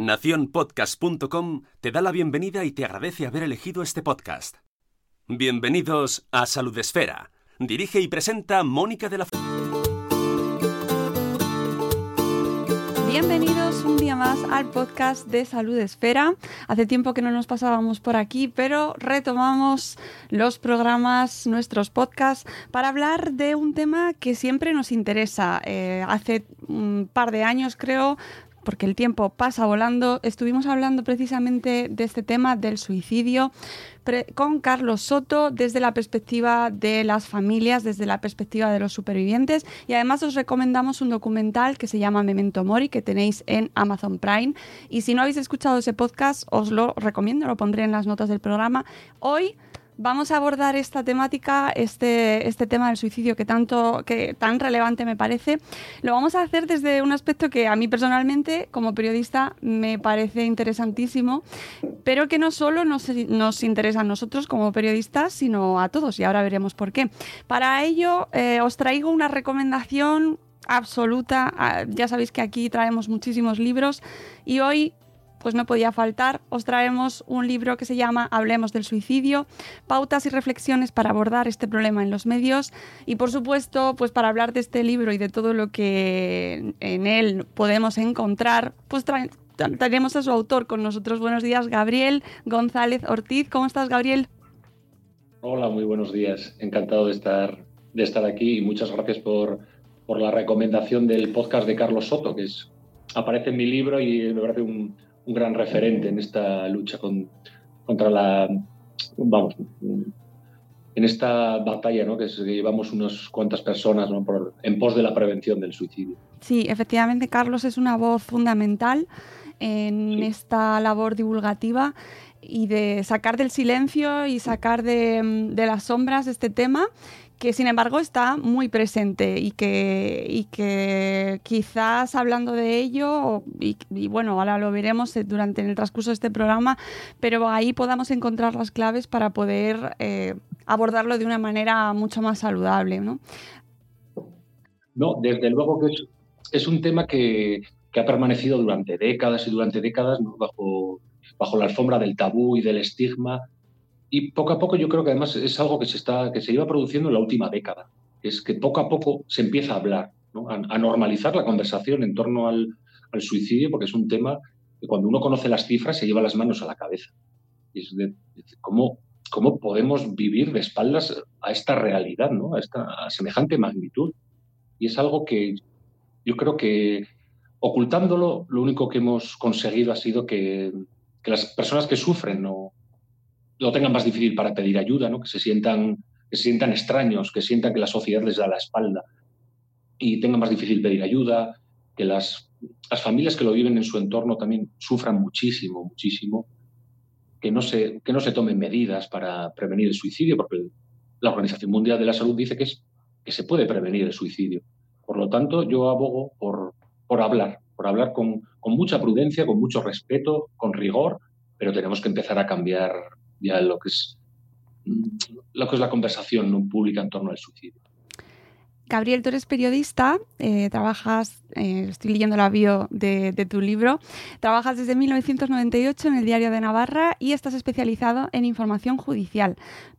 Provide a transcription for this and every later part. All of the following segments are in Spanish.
Naciónpodcast.com te da la bienvenida y te agradece haber elegido este podcast. Bienvenidos a Salud Esfera. Dirige y presenta Mónica de la Bienvenidos un día más al podcast de Salud Esfera. Hace tiempo que no nos pasábamos por aquí, pero retomamos los programas, nuestros podcasts, para hablar de un tema que siempre nos interesa. Eh, hace un par de años, creo, porque el tiempo pasa volando, estuvimos hablando precisamente de este tema del suicidio con Carlos Soto desde la perspectiva de las familias, desde la perspectiva de los supervivientes. Y además os recomendamos un documental que se llama Memento Mori que tenéis en Amazon Prime. Y si no habéis escuchado ese podcast os lo recomiendo, lo pondré en las notas del programa. Hoy vamos a abordar esta temática, este, este tema del suicidio que tanto, que tan relevante me parece. Lo vamos a hacer desde un aspecto que a mí personalmente, como periodista, me parece interesantísimo, pero que no solo nos, nos interesa a nosotros como periodistas, sino a todos, y ahora veremos por qué. Para ello, eh, os traigo una recomendación absoluta. Ah, ya sabéis que aquí traemos muchísimos libros y hoy pues no podía faltar, os traemos un libro que se llama Hablemos del suicidio, pautas y reflexiones para abordar este problema en los medios y por supuesto, pues para hablar de este libro y de todo lo que en él podemos encontrar, pues traeremos a su autor con nosotros. Buenos días, Gabriel González Ortiz. ¿Cómo estás, Gabriel? Hola, muy buenos días. Encantado de estar, de estar aquí y muchas gracias por, por la recomendación del podcast de Carlos Soto, que es, aparece en mi libro y me parece un, un gran referente en esta lucha contra la, vamos, en esta batalla ¿no? que llevamos unas cuantas personas en pos de la prevención del suicidio. Sí, efectivamente, Carlos es una voz fundamental en esta labor divulgativa y de sacar del silencio y sacar de, de las sombras este tema que sin embargo está muy presente y que, y que quizás hablando de ello, y, bueno, ahora lo veremos durante el transcurso de este programa, pero ahí podamos encontrar las claves para poder eh, abordarlo de una manera mucho más saludable. ¿no? No, desde luego que es, un tema que, que, ha permanecido durante décadas y durante décadas bajo, bajo la alfombra del tabú y del estigma y poco a poco yo creo que además es algo que se, está, que se iba produciendo en la última década. Es que poco a poco se empieza a hablar, a, normalizar la conversación en torno al, suicidio, porque es un tema que cuando uno conoce las cifras se lleva las manos a la cabeza. Es de, cómo, cómo podemos vivir de espaldas a esta realidad, ¿no? a, esta, semejante magnitud. Y es algo que yo creo que ocultándolo, lo único que hemos conseguido ha sido que, las personas que sufren no, lo tengan más difícil para pedir ayuda, ¿no? que, se sientan, que se sientan extraños, que sientan que la sociedad les da la espalda y tengan más difícil pedir ayuda, que las, las familias que lo viven en su entorno también sufran muchísimo, muchísimo, que no se, que no se tomen medidas para prevenir el suicidio, porque la Organización Mundial de la Salud dice que, es, que se puede prevenir el suicidio. Por lo tanto, yo abogo por, por hablar, por hablar con, con mucha prudencia, con mucho respeto, con rigor, pero tenemos que empezar a cambiar ya lo que es, lo que es la conversación pública en torno al suicidio. Gabriel, tú eres periodista, eh, trabajas, eh, estoy leyendo la bio de, tu libro, trabajas desde 1998 en el Diario de Navarra y estás especializado en información judicial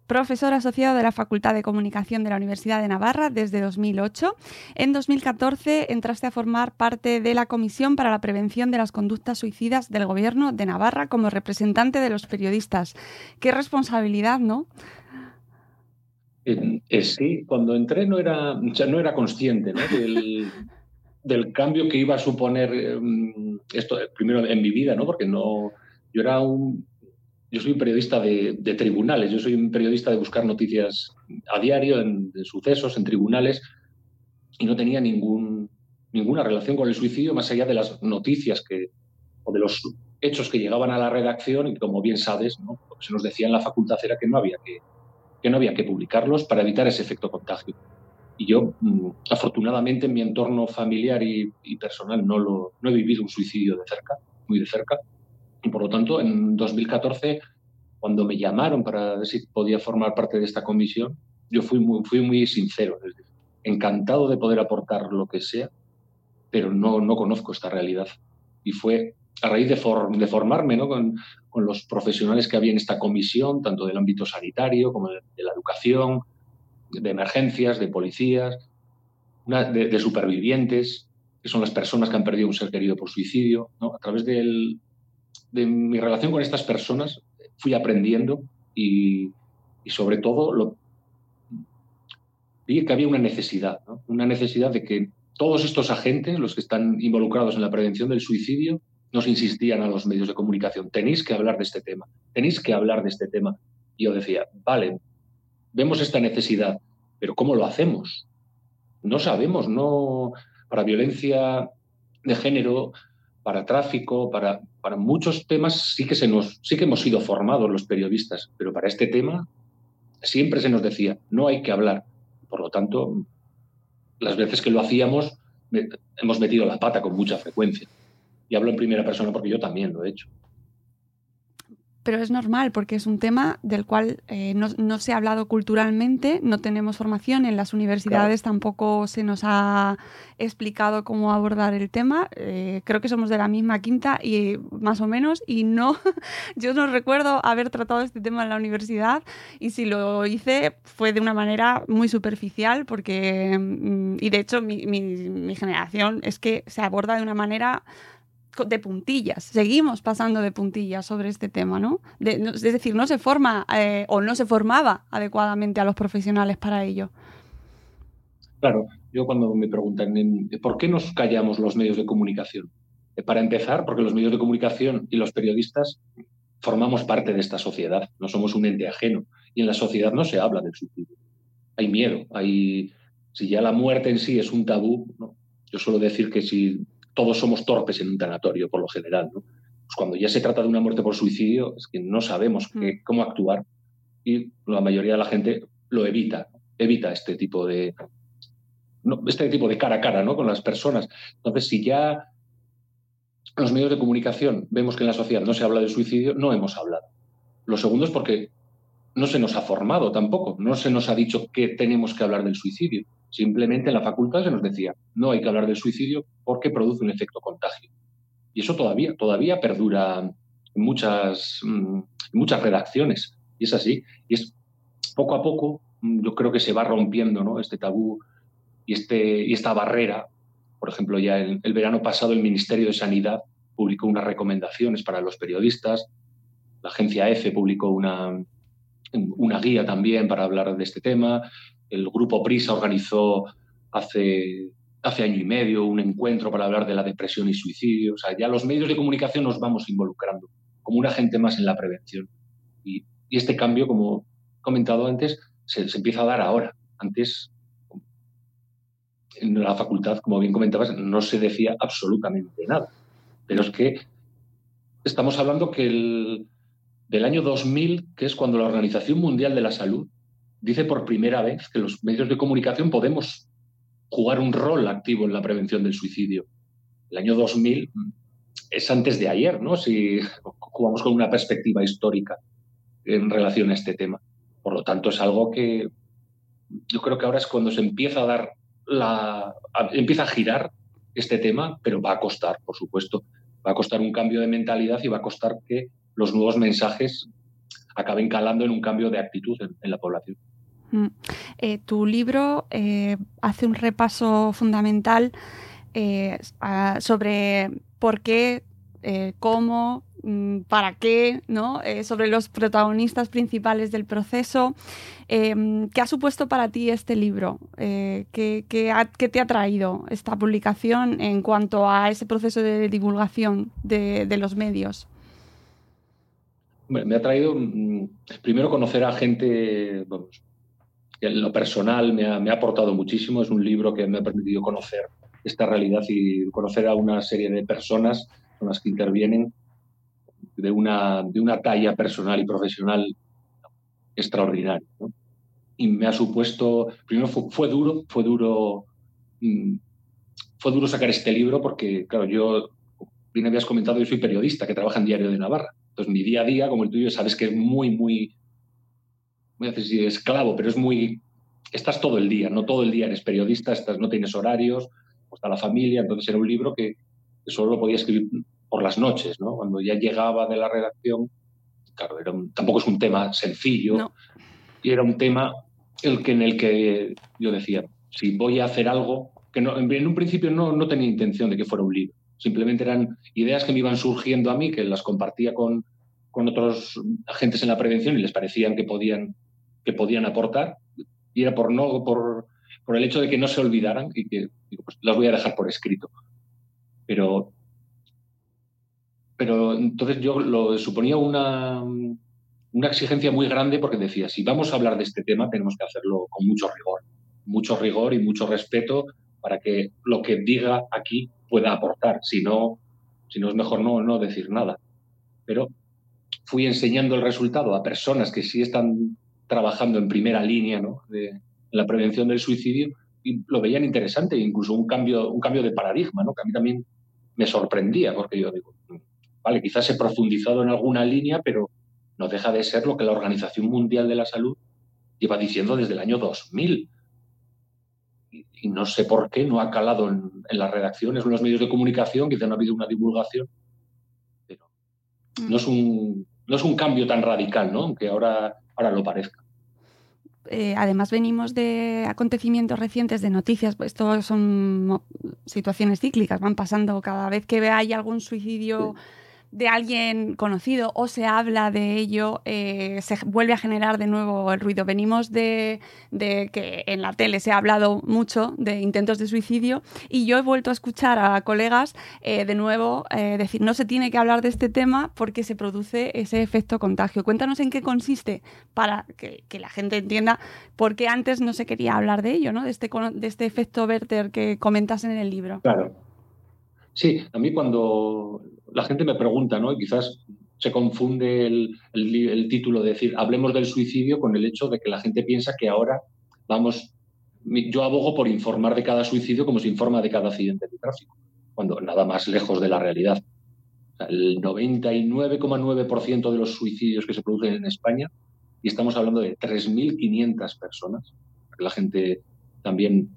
profesor asociado de la Facultad de Comunicación de la Universidad de Navarra desde 2008. En 2014 entraste a formar parte de la Comisión para la Prevención de las Conductas Suicidas del Gobierno de Navarra como representante de los periodistas. Qué responsabilidad, ¿no? Eh, sí, cuando entré no era, no era consciente Del, cambio que iba a suponer em, esto, primero en mi vida, ¿no? porque no, yo era un, yo soy un periodista de, tribunales, yo soy un periodista de buscar noticias a diario, en, de sucesos, en tribunales, y no tenía ningún, ninguna relación con el suicidio más allá de las noticias que, o de los hechos que llegaban a la redacción y como bien sabes, ¿no? lo que se nos decía en la facultad era que no había que, que, no había que publicarlos para evitar ese efecto contagio. Y yo, mm, afortunadamente, en mi entorno familiar y, personal no, lo, no he vivido un suicidio de cerca, muy de cerca. Y por lo tanto, en 2014, cuando me llamaron para ver si podía formar parte de esta comisión, yo fui muy, fui muy sincero, encantado de poder aportar lo que sea, pero no, no conozco esta realidad. Y fue a raíz de, de formarme ¿no? con, con, los profesionales que había en esta comisión, tanto del ámbito sanitario como de, la educación, de emergencias, de policías, de, supervivientes, que son las personas que han perdido un ser querido por suicidio. A través de mi relación con estas personas fui aprendiendo y, sobre todo vi que había una necesidad, una necesidad de que todos estos agentes, los que están involucrados en la prevención del suicidio, nos insistían a los medios de comunicación, tenéis que hablar de este tema, tenéis que hablar de este tema. Y yo decía, vale, vemos esta necesidad, pero ¿cómo lo hacemos? No sabemos, no para violencia de género, para tráfico, para, para muchos temas sí que, se nos, sí que hemos sido formados los periodistas, pero para este tema siempre se nos decía, no hay que hablar. Por lo tanto, las veces que lo hacíamos, hemos metido la pata con mucha frecuencia. Y hablo en primera persona porque yo también lo he hecho. Pero es normal porque es un tema del cual eh, no, no, se ha hablado culturalmente, no tenemos formación, en las universidades claro. tampoco se nos ha explicado cómo abordar el tema. Eh, creo que somos de la misma quinta y más o menos y no, yo no recuerdo haber tratado este tema en la universidad y si lo hice fue de una manera muy superficial porque, mm, y de hecho mi, mi, mi generación es que se aborda de una manera de puntillas, seguimos pasando de puntillas sobre este tema, ¿no? Es decir, no se forma eh, o no se formaba adecuadamente a los profesionales para ello. Claro, yo cuando me preguntan por qué nos callamos los medios de comunicación, eh, para empezar, porque los medios de comunicación y los periodistas formamos parte de esta sociedad, no somos un ente ajeno y en la sociedad no se habla del suicidio. Hay miedo, hay si ya la muerte en sí es un tabú, yo suelo decir que si todos somos torpes en un tanatorio, por lo general. ¿no? Pues cuando ya se trata de una muerte por suicidio, es que no sabemos qué, Mm. cómo actuar y la mayoría de la gente lo evita, evita este tipo de, no, este tipo de cara a cara ¿no? con las personas. Entonces, si ya los medios de comunicación vemos que en la sociedad no se habla del suicidio, no hemos hablado. Lo segundo es porque no se nos ha formado tampoco, no se nos ha dicho que tenemos que hablar del suicidio. Simplemente en la facultad se nos decía, no hay que hablar del suicidio porque produce un efecto contagio. Y eso todavía, todavía perdura en muchas, mm, en muchas redacciones. Y es así. Y es poco a poco, mm, yo creo que se va rompiendo ¿no? este tabú y, este, y esta barrera. Por ejemplo, ya el, el verano pasado el Ministerio de Sanidad publicó unas recomendaciones para los periodistas. La agencia EFE publicó una, una guía también para hablar de este tema el grupo Prisa organizó hace, hace año y medio un encuentro para hablar de la depresión y suicidio. O sea, ya los medios de comunicación nos vamos involucrando como un agente más en la prevención. Y, este cambio, como he comentado antes, se, se, empieza a dar ahora. Antes, en la facultad, como bien comentabas, no se decía absolutamente nada. Pero es que estamos hablando que el, del año 2000, que es cuando la Organización Mundial de la Salud dice por primera vez que los medios de comunicación podemos jugar un rol activo en la prevención del suicidio. El año 2000 es antes de ayer, ¿no? Si jugamos con una perspectiva histórica en relación a este tema. Por lo tanto, es algo que yo creo que ahora es cuando se empieza a dar la. Empieza a girar este tema, pero va a costar, por supuesto. Va a costar un cambio de mentalidad y va a costar que los nuevos mensajes acaben calando en un cambio de actitud en la población. Eh, tu libro eh, hace un repaso fundamental eh, sobre por qué, cómo, mm, para qué, ¿no? Sobre los protagonistas principales del proceso. ¿Qué ha supuesto para ti este libro? ¿qué, qué, ha, ¿qué, te ha traído esta publicación en cuanto a ese proceso de divulgación de, los medios? me ha traído mm, primero conocer a gente, lo personal me ha, me ha, aportado muchísimo. Es un libro que me ha permitido conocer esta realidad y conocer a una serie de personas personas que intervienen de una, de una talla personal y profesional extraordinaria. Y me ha supuesto, primero fue, duro, fue duro, mm, fue duro sacar este libro porque, claro, yo, bien habías comentado, yo soy periodista que trabaja en Diario de Navarra. Entonces mi día a día, como el tuyo, sabes que es muy, muy, voy a decir esclavo, pero es muy, estás todo el día, no todo el día eres periodista, estás, no tienes horarios, está la familia, entonces era un libro que, solo lo podía escribir por las noches, ¿no? Cuando ya llegaba de la redacción, claro, era tampoco es un tema sencillo, y era un tema el que, en el que yo decía, si voy a hacer algo, que no, en un principio no, no tenía intención de que fuera un libro, simplemente eran ideas que me iban surgiendo a mí, que las compartía con, con otros agentes en la prevención y les parecían que podían, que podían aportar, y era por, no, por, el hecho de que no se olvidaran y que pues las voy a dejar por escrito. Pero, pero entonces yo lo suponía una, una exigencia muy grande porque decía, si vamos a hablar de este tema tenemos que hacerlo con mucho rigor, mucho rigor y mucho respeto para que lo que diga aquí pueda aportar, si no, si no es mejor no, no decir nada. Pero fui enseñando el resultado a personas que sí están trabajando en primera línea ¿no? de la prevención del suicidio y lo veían interesante, incluso un cambio, un cambio de paradigma, ¿no? que a mí también me sorprendía, porque yo digo, vale, quizás he profundizado en alguna línea, pero no deja de ser lo que la Organización Mundial de la Salud lleva diciendo desde el año 2000. Y, no sé por qué no ha calado en, las redacciones en los medios de comunicación, quizá no ha habido una divulgación, pero no es un, no es un cambio tan radical, ¿no? aunque ahora, ahora lo parezca. Eh, además venimos de acontecimientos recientes, de noticias, pues son situaciones cíclicas, van pasando cada vez que hay algún suicidio de alguien conocido o se habla de ello, eh, se vuelve a generar de nuevo el ruido. Venimos de, que en la tele se ha hablado mucho de intentos de suicidio y yo he vuelto a escuchar a colegas eh, de nuevo eh, decir no se tiene que hablar de este tema porque se produce ese efecto contagio. Cuéntanos en qué consiste para que, la gente entienda por qué antes no se quería hablar de ello, ¿no? de, este, de este efecto Werther que comentas en el libro. Claro. Sí, a mí cuando la gente me pregunta, ¿no? Y quizás se confunde el, título de decir hablemos del suicidio con el hecho de que la gente piensa que ahora vamos. Yo abogo por informar de cada suicidio como se informa de cada accidente de tráfico, cuando nada más lejos de la realidad. el 99,9% de los suicidios que se producen en España, y estamos hablando de 3.500 personas, la gente también,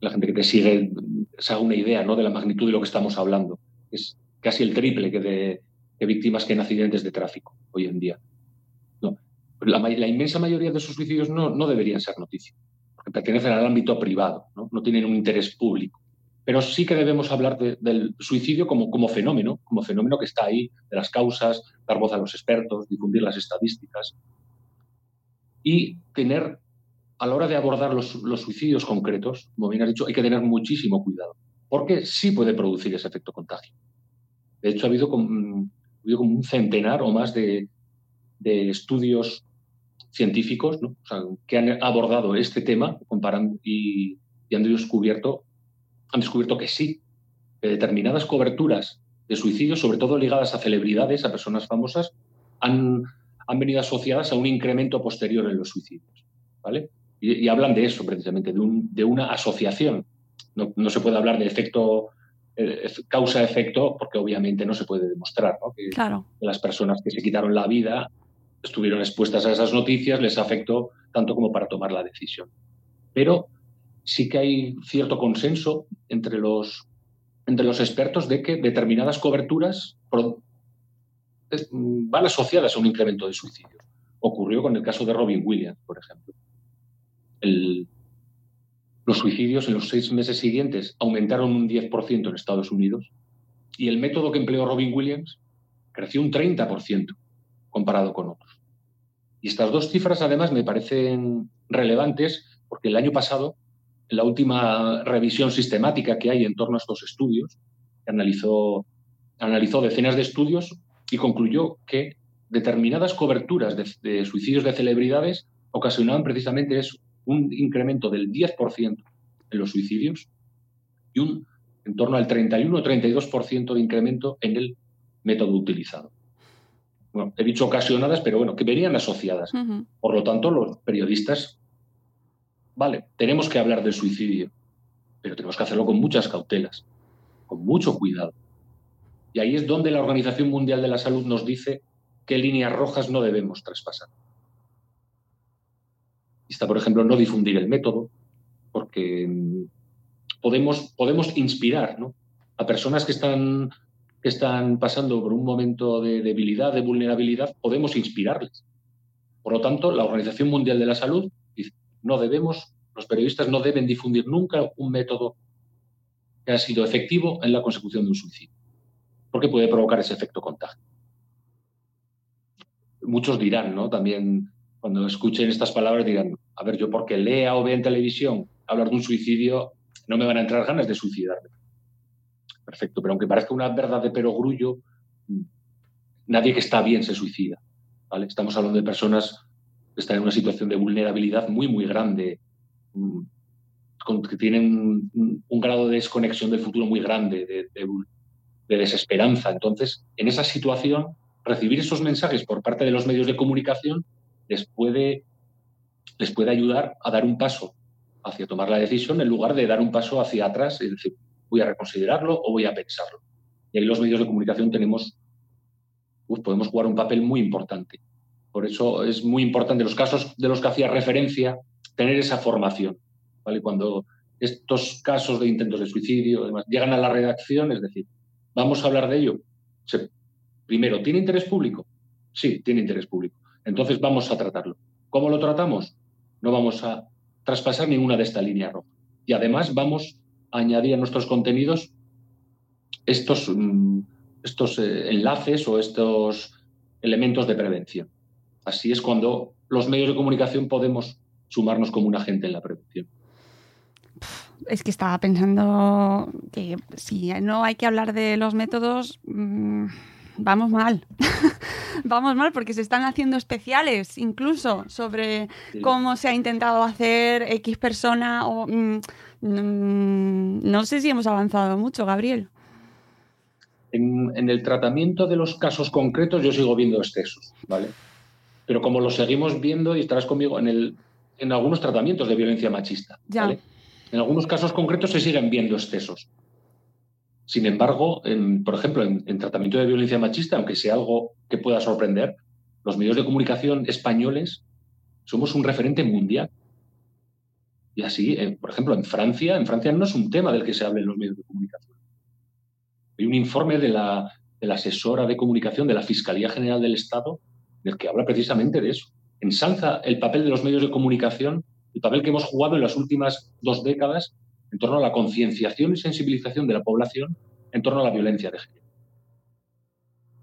la gente que te sigue, se haga una idea ¿no? de la magnitud de lo que estamos hablando. Es casi el triple que de, víctimas que en accidentes de tráfico hoy en día. La, inmensa mayoría de esos suicidios no, deberían ser noticia, porque pertenecen al ámbito privado, no, tienen un interés público. Pero sí que debemos hablar del suicidio como fenómeno, como fenómeno que está ahí, de las causas, dar voz a los expertos, difundir las estadísticas y tener, a la hora de abordar los, suicidios concretos, como bien has dicho, hay que tener muchísimo cuidado, porque sí puede producir ese efecto contagio. De hecho, ha habido como, un centenar o más de, estudios científicos que han abordado este tema comparando, y, han descubierto, han descubierto que sí, que determinadas coberturas de suicidios, sobre todo ligadas a celebridades, a personas famosas, han, han venido asociadas a un incremento posterior en los suicidios. ¿vale? Y, hablan de eso precisamente, de, de una asociación. No, no, se puede hablar de efecto eh, causa-efecto, porque obviamente no se puede demostrar que, las personas que se quitaron la vida estuvieron expuestas a esas noticias, les afectó tanto como para tomar la decisión. Pero sí que hay cierto consenso entre los, entre los expertos de que determinadas coberturas van asociadas a un incremento de suicidios. Ocurrió con el caso de Robin Williams, por ejemplo. Los suicidios en los seis meses siguientes aumentaron un 10% en Estados Unidos y el método que empleó Robin Williams creció un 30% comparado con otros. Y estas dos cifras además me parecen relevantes porque el año pasado, en la última revisión sistemática que hay en torno a estos estudios, analizó, analizó decenas de estudios y concluyó que determinadas coberturas de suicidios de celebridades ocasionaban precisamente eso, un incremento del 10% en los suicidios y un en torno al 31 o 32% de incremento en el método utilizado. Bueno, he dicho ocasionadas, pero bueno, que venían asociadas. Por lo tanto, los periodistas, vale, tenemos que hablar del suicidio, pero tenemos que hacerlo con muchas cautelas, con mucho cuidado. Y ahí es donde la Organización Mundial de la Salud nos dice qué líneas rojas no debemos traspasar. Está, por ejemplo, no difundir el método, porque mm, podemos, podemos inspirar ¿no? a personas que están, que están pasando por un momento de debilidad, de vulnerabilidad, podemos inspirarles. Por lo tanto, la Organización Mundial de la Salud dice, no debemos, los periodistas no deben difundir nunca un método que ha sido efectivo en la consecución de un suicidio, porque puede provocar ese efecto contagio. Muchos dirán, ¿no? También cuando escuchen estas palabras dirán, a ver, yo porque lea o vea en televisión hablar de un suicidio, no me van a entrar ganas de suicidarme. Perfecto, pero aunque parezca una verdad de perogrullo, nadie que está bien se suicida. ¿vale? Estamos hablando de personas que están en una situación de vulnerabilidad muy, muy grande, mm, que tienen un, grado de desconexión del futuro muy grande, de, de- de desesperanza. Entonces, en esa situación, recibir esos mensajes por parte de los medios de comunicación les puede, les puede ayudar a dar un paso hacia tomar la decisión en lugar de dar un paso hacia atrás y decir, voy a reconsiderarlo o voy a pensarlo. Y ahí los medios de comunicación tenemos, uf, podemos jugar un papel muy importante. Por eso es muy importante los casos de los que hacía referencia, tener esa formación. ¿vale? Cuando estos casos de intentos de suicidio llegan a la redacción, es decir, vamos a hablar de ello. Primero, ¿tiene interés público? Sí, tiene interés público. Entonces vamos a tratarlo. ¿Cómo lo tratamos? No vamos a traspasar ninguna de esta línea roja. Y además vamos a añadir a nuestros contenidos estos, mm, estos eh, enlaces o estos elementos de prevención. Así es cuando los medios de comunicación podemos sumarnos como un agente en la prevención. Es que estaba pensando que si no hay que hablar de los métodos, mm, vamos mal. vamos mal porque se están haciendo especiales incluso sobre cómo se ha intentado hacer X persona o... mm, mm, no sé si hemos avanzado mucho, Gabriel. En, en el tratamiento de los casos concretos yo sigo viendo excesos, ¿vale? Pero como lo seguimos viendo, y estarás conmigo, en, el, en algunos tratamientos de violencia machista, Ya. ¿vale? En algunos casos concretos se siguen viendo excesos. Sin embargo, por ejemplo, en, en tratamiento de violencia machista, aunque sea algo que pueda sorprender, los medios de comunicación españoles somos un referente mundial. Y así, eh, por ejemplo, en Francia, en Francia no es un tema del que se hable en los medios de comunicación. Hay un informe de la asesora de comunicación de la Fiscalía General del Estado del que habla precisamente de eso. Ensalza el papel de los medios de comunicación, el papel que hemos jugado en las últimas dos décadas en torno a la concienciación y sensibilización de la población en torno a la violencia de género.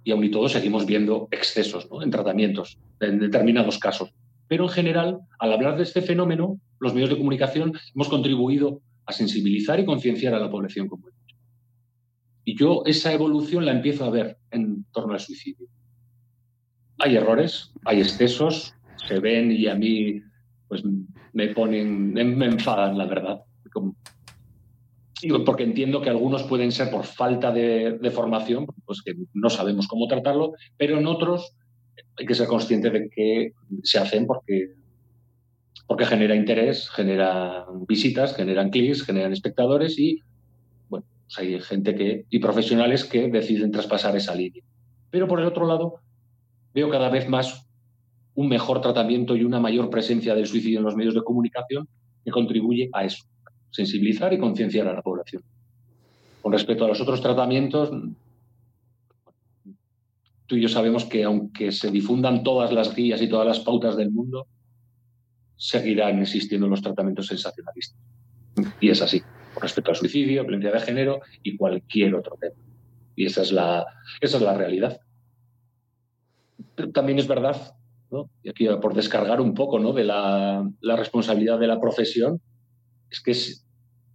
Y aún y todo seguimos viendo excesos ¿no? en tratamientos, en determinados casos. Pero en general, al hablar de este fenómeno, los medios de comunicación hemos contribuido a sensibilizar y concienciar a la población como he dicho. Y yo esa evolución la empiezo a ver en torno al suicidio. Hay errores, hay excesos, se ven y a mí pues me ponen, me enfadan, la verdad. Porque entiendo que algunos pueden ser por falta de, de formación, pues que no sabemos cómo tratarlo, pero en otros hay que ser consciente de que se hacen porque, porque genera interés, generan visitas, generan clics, generan espectadores y bueno, pues hay gente que, y profesionales que deciden traspasar esa línea. Pero por el otro lado, veo cada vez más un mejor tratamiento y una mayor presencia del suicidio en los medios de comunicación que contribuye a eso, sensibilizar y concienciar a la población. Con respecto a los otros tratamientos, tú y yo sabemos que aunque se difundan todas las guías y todas las pautas del mundo, seguirán existiendo los tratamientos sensacionalistas. Y es así, con respecto al suicidio, violencia de género y cualquier otro tema. Y esa es la, esa es la realidad. También es verdad, ¿no? y aquí por descargar un poco ¿no? de la, la responsabilidad de la profesión, es que es-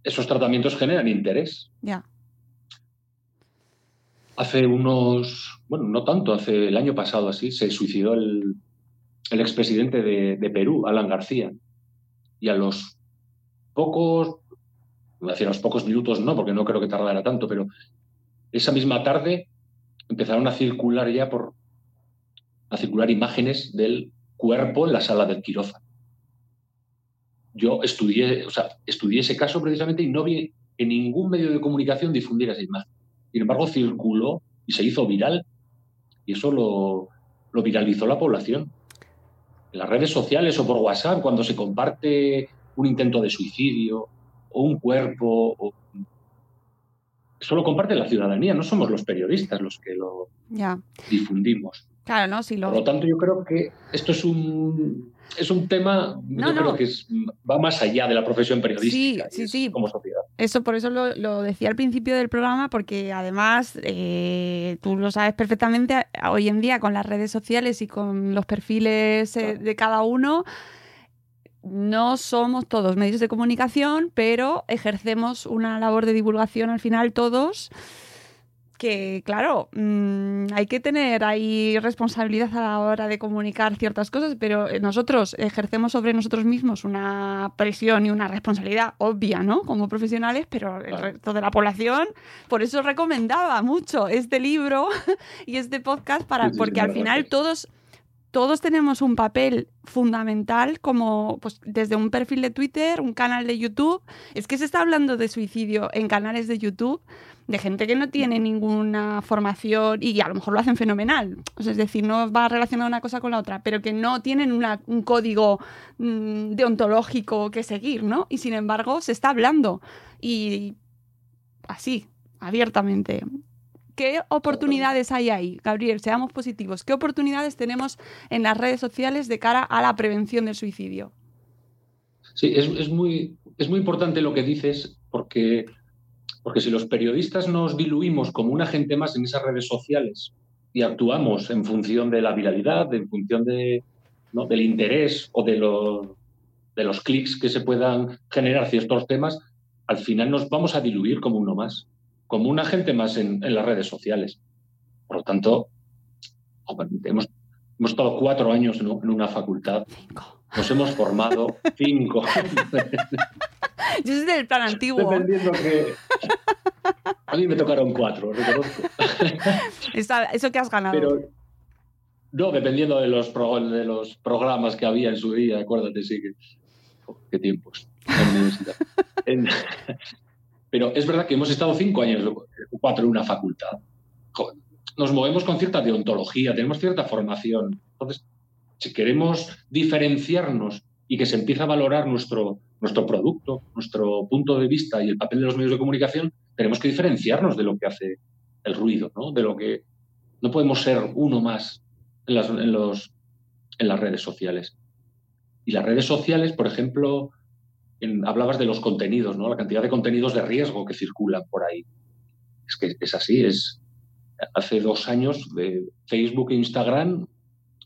esos tratamientos generan interés. Ya. Hace unos, bueno, no tanto, hace el año pasado así, se suicidó el, el expresidente de, de Perú, Alan García. Y a los pocos, hacia los pocos minutos no, porque no creo que tardara tanto, pero esa misma tarde empezaron a circular ya por a circular imágenes del cuerpo en la sala del quirófano. Yo estudié, o sea, estudié ese caso precisamente y no vi en ningún medio de comunicación difundir esa imagen. Sin embargo, circuló y se hizo viral y eso lo, lo viralizó la población. En las redes sociales o por WhatsApp, cuando se comparte un intento de suicidio o un cuerpo, o... eso lo comparte la ciudadanía, no somos los periodistas los que lo Ya. difundimos. Claro, ¿no? Si lo... Por lo tanto, yo creo que esto es un, es un tema, No, yo no. creo que es- va más allá de la profesión periodística. Sí, sí, sí. Como sociedad. Eso por eso lo, lo decía al principio del programa, porque además eh, tú lo sabes perfectamente, hoy en día con las redes sociales y con los perfiles eh, de cada uno, no somos todos medios de comunicación, pero ejercemos una labor de divulgación al final todos. Que claro, mm, hay que tener ahí responsabilidad a la hora de comunicar ciertas cosas, pero eh, nosotros ejercemos sobre nosotros mismos una presión y una responsabilidad obvia, ¿no? Como profesionales, pero el resto de la población, por eso recomendaba mucho este libro y este podcast para, porque al final todos todos tenemos un papel fundamental como pues, desde un perfil de Twitter, un canal de YouTube. Es que se está hablando de suicidio en canales de YouTube de gente que no tiene ninguna formación y a lo mejor lo hacen fenomenal. Es decir, no va relacionada una cosa con la otra, pero que no tienen un código mm, deontológico que seguir, ¿no? Y sin embargo se está hablando. Y así, abiertamente. ¿Qué oportunidades hay ahí, Gabriel? Seamos positivos. ¿Qué oportunidades tenemos en las redes sociales de cara a la prevención del suicidio? Sí, es, es muy, es muy importante lo que dices porque, porque si los periodistas nos diluimos como un agente más en esas redes sociales y actuamos en función de la viralidad, en función de, ¿no? del interés o de los, de los clics que se puedan generar ciertos temas, al final nos vamos a diluir como uno más, como un agente más en, en las redes sociales. Por lo tanto, hemos, hemos estado cuatro años en una facultad nos hemos formado cinco. Yo soy del plan antiguo. Dependiendo que. A mí me tocaron cuatro, reconozco. Esa- eso que has ganado. Pero. No, dependiendo de los, pro- de los programas que había en su día, acuérdate, sí que. oh, qué tiempos. en Pero es verdad que hemos estado cinco años, cuatro en una facultad. Joder, Nos movemos con cierta deontología, tenemos cierta formación. Entonces, si queremos diferenciarnos y que se empiece a valorar nuestro, nuestro producto, nuestro punto de vista y el papel de los medios de comunicación, tenemos que diferenciarnos de lo que hace el ruido, ¿no? De lo que no podemos ser uno más en las, en los, en las redes sociales. Y las redes sociales, por ejemplo, en- hablabas de los contenidos, ¿no? La cantidad de contenidos de riesgo que circulan por ahí. Es que es así, es hace dos años de Facebook e Instagram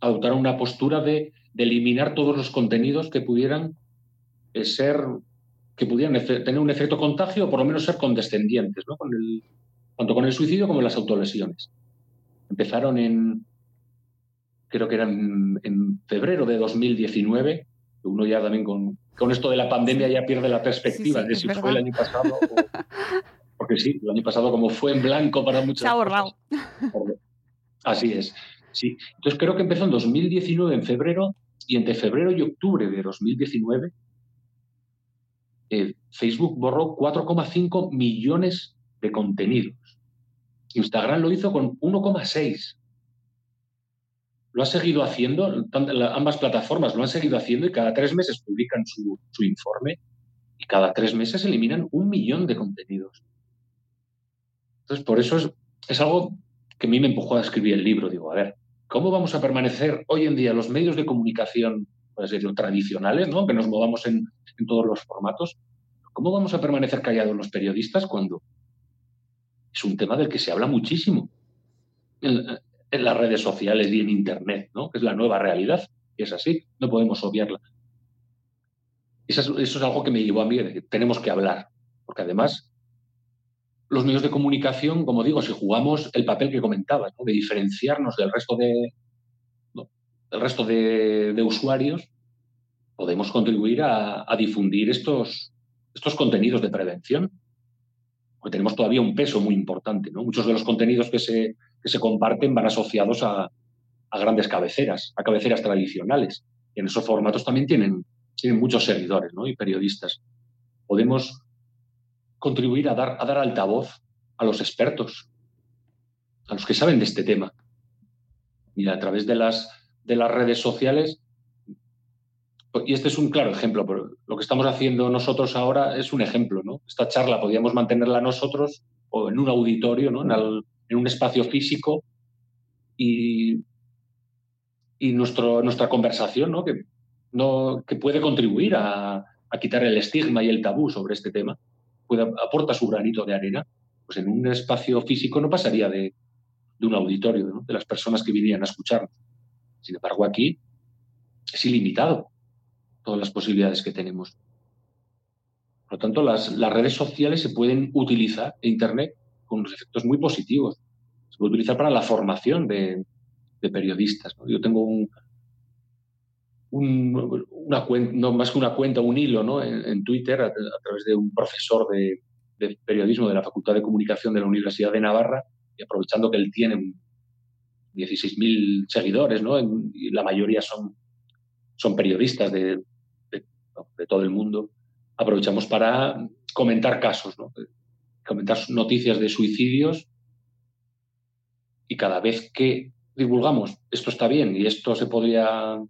adoptaron una postura de, de eliminar todos los contenidos que pudieran eh, ser que pudieran tener un efecto contagio o por lo menos ser condescendientes, ¿no? Con el, tanto con el suicidio como las autolesiones. Empezaron en, creo que era en, febrero de 2019, que uno ya también con, con esto de la pandemia ya pierde la perspectiva Sí, sí, de si verdad. fue el año pasado o- porque sí, el año pasado como fue en blanco para muchas Se ha borrado. Así es. Sí. Entonces creo que empezó en 2019, en febrero, y entre febrero y octubre de 2019, eh, Facebook borró 4,5 millones de contenidos. Instagram lo hizo con 1,6. Lo ha seguido haciendo, ambas plataformas lo han seguido haciendo y cada tres meses publican su, su informe y cada tres meses eliminan un millón de contenidos. Entonces, por eso es, es algo que a mí me empujó a escribir el libro. Digo, a ver, ¿cómo vamos a permanecer hoy en día los medios de comunicación, por así decirlo, tradicionales, ¿no? que nos movamos en, todos los formatos? ¿Cómo vamos a permanecer callados los periodistas cuando es un tema del que se habla muchísimo en, las redes sociales y en Internet, ¿no? que es la nueva realidad? Y es así, no podemos obviarla. Eso es, eso es algo que me llevó a mí, tenemos que hablar, porque además los medios de comunicación, como digo, si jugamos el papel que comentaba, de diferenciarnos del resto de, del resto de, usuarios, podemos contribuir a, difundir estos, estos contenidos de prevención, porque tenemos todavía un peso muy importante. Muchos de los contenidos que se, que se comparten van asociados a, a grandes cabeceras, a cabeceras tradicionales. Y en esos formatos también tienen, tienen muchos seguidores ¿no? y periodistas. Podemos contribuir a dar, a dar altavoz a los expertos, a los que saben de este tema. Y a través de las, de las redes sociales, y este es un claro ejemplo, pero lo que estamos haciendo nosotros ahora es un ejemplo. ¿no? Esta charla podríamos mantenerla nosotros o en un auditorio, ¿no? en, un espacio físico, y y nuestro, nuestra conversación, ¿no? Que, no, que puede contribuir a, quitar el estigma y el tabú sobre este tema, aporta su granito de arena, pues en un espacio físico no pasaría de, un auditorio, de las personas que vinieran a escucharnos. Sin embargo, aquí es ilimitado todas las posibilidades que tenemos. Por lo tanto, las, redes sociales se pueden utilizar, Internet, con unos efectos muy positivos. Se puede utilizar para la formación de, periodistas. Yo tengo un, un, una cuenta, no más que una cuenta, un hilo ¿no? en, en Twitter a, a, través de un profesor de, de, periodismo de la Facultad de Comunicación de la Universidad de Navarra, y aprovechando que él tiene 16.000 seguidores, ¿no? En, y la mayoría son, son periodistas de, de, de, todo el mundo, aprovechamos para comentar casos, ¿no? comentar noticias de suicidios y cada vez que divulgamos esto está bien y esto se podría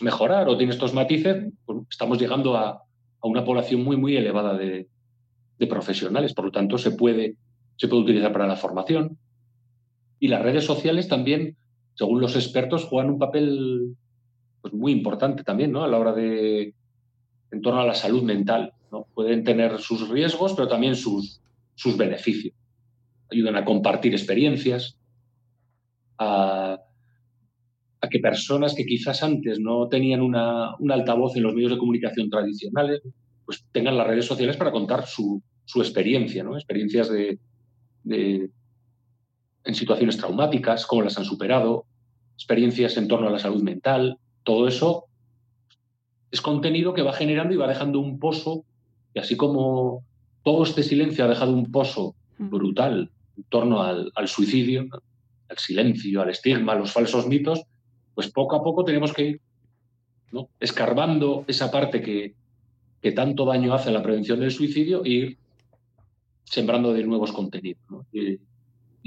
mejorar o tiene estos matices, pues estamos llegando a, a, una población muy, muy elevada de, de, profesionales. Por lo tanto, se puede, se puede utilizar para la formación. Y las redes sociales también, según los expertos, juegan un papel pues, muy importante también ¿no? a la hora de, en torno a la salud mental. ¿no? Pueden tener sus riesgos, pero también sus, sus beneficios. Ayudan a compartir experiencias, a, a, que personas que quizás antes no tenían una, un altavoz en los medios de comunicación tradicionales, pues tengan las redes sociales para contar su, su experiencia, ¿no? experiencias de, de, en situaciones traumáticas, cómo las han superado, experiencias en torno a la salud mental, todo eso es contenido que va generando y va dejando un pozo, y así como todo este silencio ha dejado un pozo brutal en torno al, al suicidio, al silencio, al estigma, a los falsos mitos, pues poco a poco tenemos que ir escarbando esa parte que, tanto daño hace a la prevención del suicidio e ir sembrando de nuevos contenidos. y,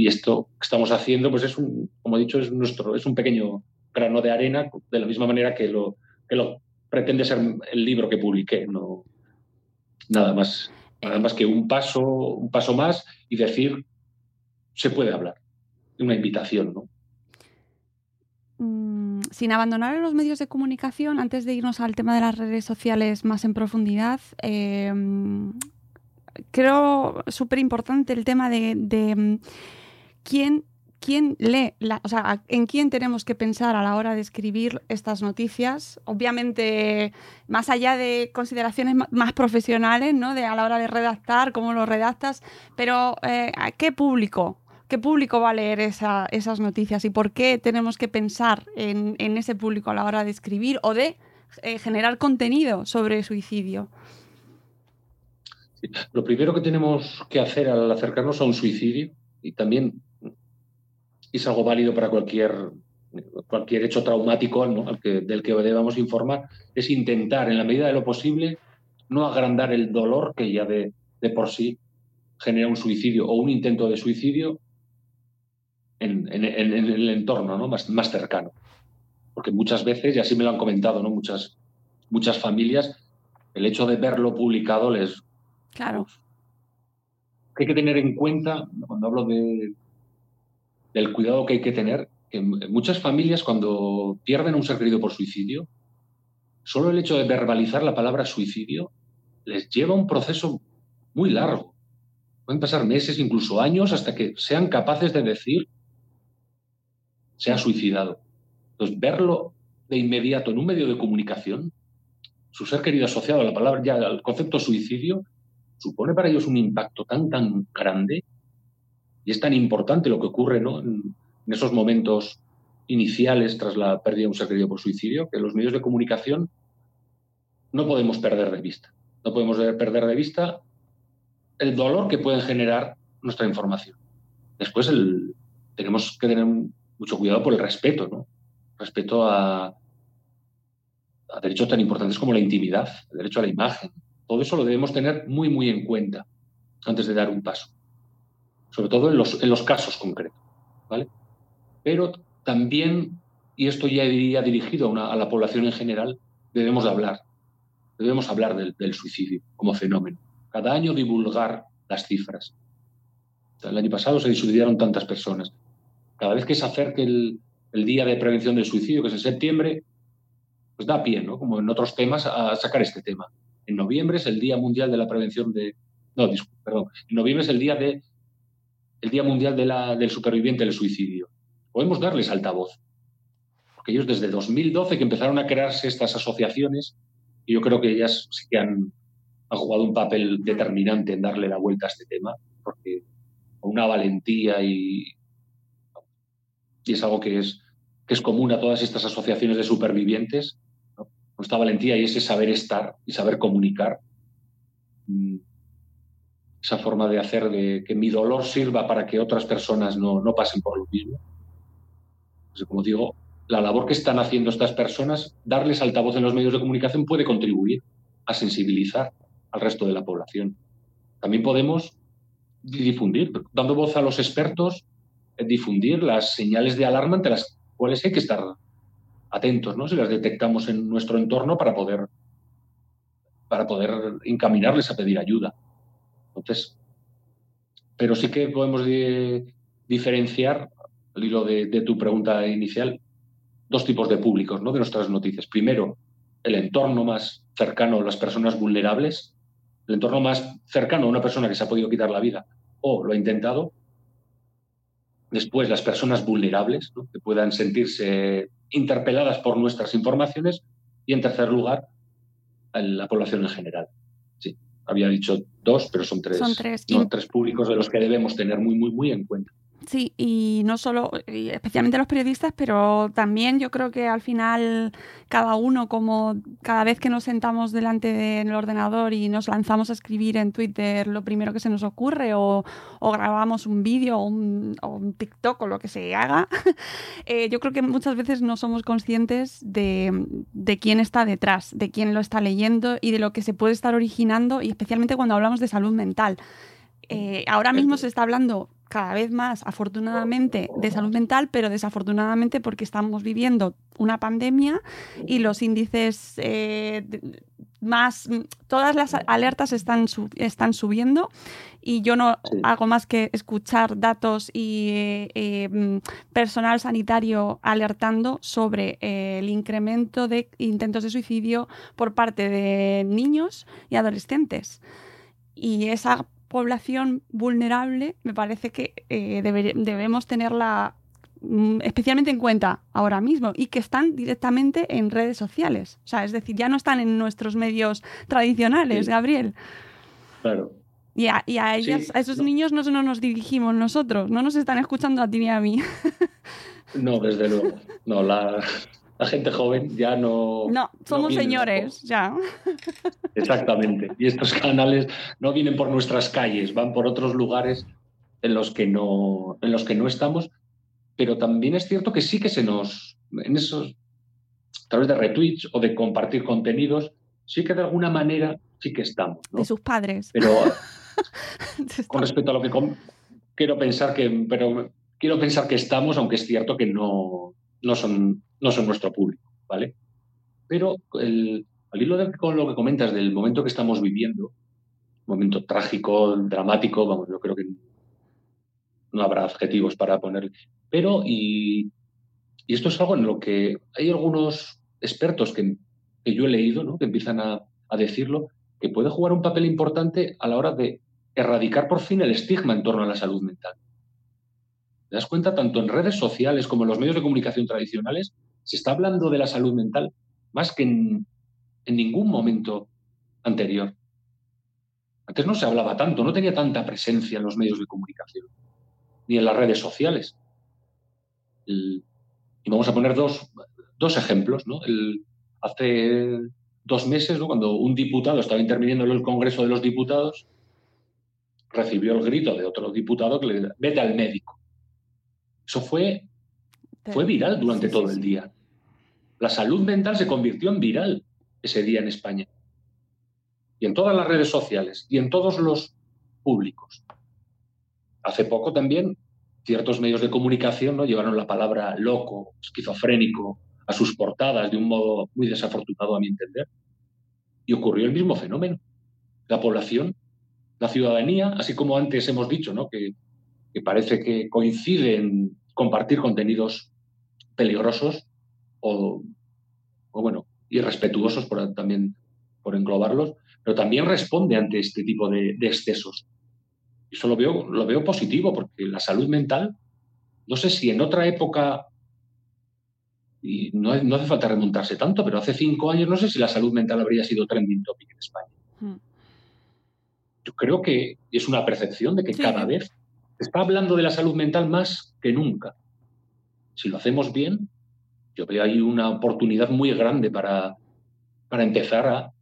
esto que estamos haciendo, pues es un, como he dicho, es, nuestro, es un pequeño grano de arena, de la misma manera que lo, que lo pretende ser el libro que publiqué, no nada más, nada más que un paso, un paso más y decir se puede hablar una invitación, ¿no? Mm, sin abandonar los medios de comunicación, antes de irnos al tema de las redes sociales más en profundidad, eh, creo súper importante el tema de, de quién, quién lee, o sea, en quién tenemos que pensar a la hora de escribir estas noticias. Obviamente, más allá de consideraciones más profesionales, ¿no? De a la hora de redactar, cómo lo redactas, pero eh, ¿a qué público ¿Qué público va a leer esa, esas noticias y por qué tenemos que pensar en, ese público a la hora de escribir o de eh, generar contenido sobre suicidio? Lo primero que tenemos que hacer al acercarnos a un suicidio, y también es algo válido para cualquier, cualquier hecho traumático del que debamos informar, es intentar, en la medida de lo posible, no agrandar el dolor que ya de por sí genera un suicidio o un intento de suicidio en, en, en, en el entorno ¿no? más, más, cercano. Porque muchas veces, y así me lo han comentado ¿no? muchas, muchas familias, el hecho de verlo publicado les... Claro. Que hay que tener en cuenta, cuando hablo de, del cuidado que hay que tener, que muchas familias cuando pierden a un ser querido por suicidio, solo el hecho de verbalizar la palabra suicidio les lleva un proceso muy largo. Pueden pasar meses, incluso años, hasta que sean capaces de decir se ha suicidado. Entonces, verlo de inmediato en un medio de comunicación, su ser querido asociado a la palabra, ya al concepto suicidio, supone para ellos un impacto tan, tan grande y es tan importante lo que ocurre ¿no? en, esos momentos iniciales tras la pérdida de un ser querido por suicidio, que los medios de comunicación no podemos perder de vista. no podemos perder de vista el dolor que puede generar nuestra información. Después tenemos que tener mucho cuidado por el respeto, ¿no? Respeto a, derechos tan importantes como la intimidad, el derecho a la imagen. Todo eso lo debemos tener muy, muy en cuenta antes de dar un paso. Sobre todo en los, en los casos concretos. ¿vale? Pero también, y esto ya iría dirigido a, la población en general, debemos hablar. Debemos hablar del, suicidio como fenómeno. Cada año divulgar las cifras. El año pasado se suicidaron tantas personas. Cada vez que se acerque el, el Día de Prevención del Suicidio, que es en septiembre, pues da pie, ¿no? como en otros temas, a sacar este tema. En noviembre es el Día Mundial de la Prevención de... No, disculpe, perdón. En noviembre es el Día, de, el día Mundial de la, del Superviviente del Suicidio. Podemos darles altavoz. Porque ellos desde 2012 que empezaron a crearse estas asociaciones, y yo creo que ellas sí que han, han jugado un papel determinante en darle la vuelta a este tema, porque con una valentía y, y es algo que es, que es común a todas estas asociaciones de supervivientes, nuestra valentía y ese saber estar y saber comunicar. Mm, esa forma de hacer que mi dolor sirva para que otras personas no, no pasen por lo mismo. Pues, como digo, la labor que están haciendo estas personas, darles altavoz en los medios de comunicación puede contribuir a sensibilizar al resto de la población. También podemos difundir, dando voz a los expertos, difundir las señales de alarma ante las cuales hay que estar atentos, ¿no? Si las detectamos en nuestro entorno para poder, para poder encaminarles a pedir ayuda. Entonces, pero sí que podemos diferenciar, al hilo de, tu pregunta inicial, dos tipos de públicos, ¿no? De nuestras noticias. Primero, el entorno más cercano a las personas vulnerables, el entorno más cercano a una persona que se ha podido quitar la vida o lo ha intentado. Después, las personas vulnerables, que puedan sentirse interpeladas por nuestras informaciones y, en tercer lugar, la población en general. Sí, había dicho dos, pero son tres, son tres. tres públicos de los que debemos tener muy, muy, muy en cuenta. Sí, y no solo, especialmente los periodistas, pero también yo creo que al final cada uno, como cada vez que nos sentamos delante del ordenador y nos lanzamos a escribir en Twitter lo primero que se nos ocurre, o, grabamos un vídeo o un, TikTok o lo que se haga, eh, yo creo que muchas veces no somos conscientes de, de quién está detrás, de quién lo está leyendo y de lo que se puede estar originando, y especialmente cuando hablamos de salud mental. Eh, ahora mismo se está hablando cada vez más, afortunadamente, de salud mental, pero desafortunadamente porque estamos viviendo una pandemia y los índices eh, más, todas las alertas están, están subiendo y yo no hago más que escuchar datos y eh, mm, personal sanitario alertando sobre el incremento de intentos de suicidio por parte de niños y adolescentes. Y esa población vulnerable, me parece que eh, debemos tenerla mm, especialmente en cuenta ahora mismo y que están directamente en redes sociales. O sea, es decir, ya no están en nuestros medios tradicionales, Gabriel. Claro. Y a, ellas, a esos niños no, no nos dirigimos nosotros, no nos están escuchando a ti ni a mí. No, desde luego. No, la, la gente joven ya no... No, somos señores, ya. Exactamente. Y estos canales no vienen por nuestras calles, van por otros lugares en los que no, en los que no estamos. Pero también es cierto que sí que se nos, en esos, a través de retweets o de compartir contenidos, sí que de alguna manera sí que estamos. De sus padres. Pero con respecto a lo que quiero pensar que, pero quiero pensar que estamos, aunque es cierto que no, no son no son nuestro público, ¿vale? Pero el, al hilo de con lo que comentas del momento que estamos viviendo, momento trágico, dramático, vamos, yo creo que no habrá adjetivos para poner, pero y, esto es algo en lo que hay algunos expertos que, yo he leído, ¿no? que empiezan a, a decirlo, que puede jugar un papel importante a la hora de erradicar por fin el estigma en torno a la salud mental. ¿Te das cuenta? Tanto en redes sociales como en los medios de comunicación tradicionales, se está hablando de la salud mental más que en, ningún momento anterior. Antes no se hablaba tanto, no tenía tanta presencia en los medios de comunicación, ni en las redes sociales. y vamos a poner dos, ejemplos. ¿no? hace dos meses, cuando un diputado estaba interviniendo en el Congreso de los Diputados, recibió el grito de otro diputado que le vete al médico. Eso fue, fue viral durante todo el día. La salud mental se convirtió en viral ese día en España. Y en todas las redes sociales y en todos los públicos. Hace poco también ciertos medios de comunicación ¿no? llevaron la palabra loco, esquizofrénico a sus portadas de un modo muy desafortunado a mi entender. Y ocurrió el mismo fenómeno. La población, la ciudadanía, así como antes hemos dicho, ¿no? que, parece que coincide en compartir contenidos peligrosos o, bueno, irrespetuosos por, también por englobarlos, pero también responde ante este tipo de, de excesos. Y eso lo veo, lo veo positivo, porque la salud mental, no sé si en otra época, y no, no, hace falta remontarse tanto, pero hace cinco años no sé si la salud mental habría sido trending topic en España. Hmm. Yo creo que es una percepción de que cada vez está hablando de la salud mental más que nunca. Si lo hacemos bien, yo veo ahí una oportunidad muy grande para, para empezar a,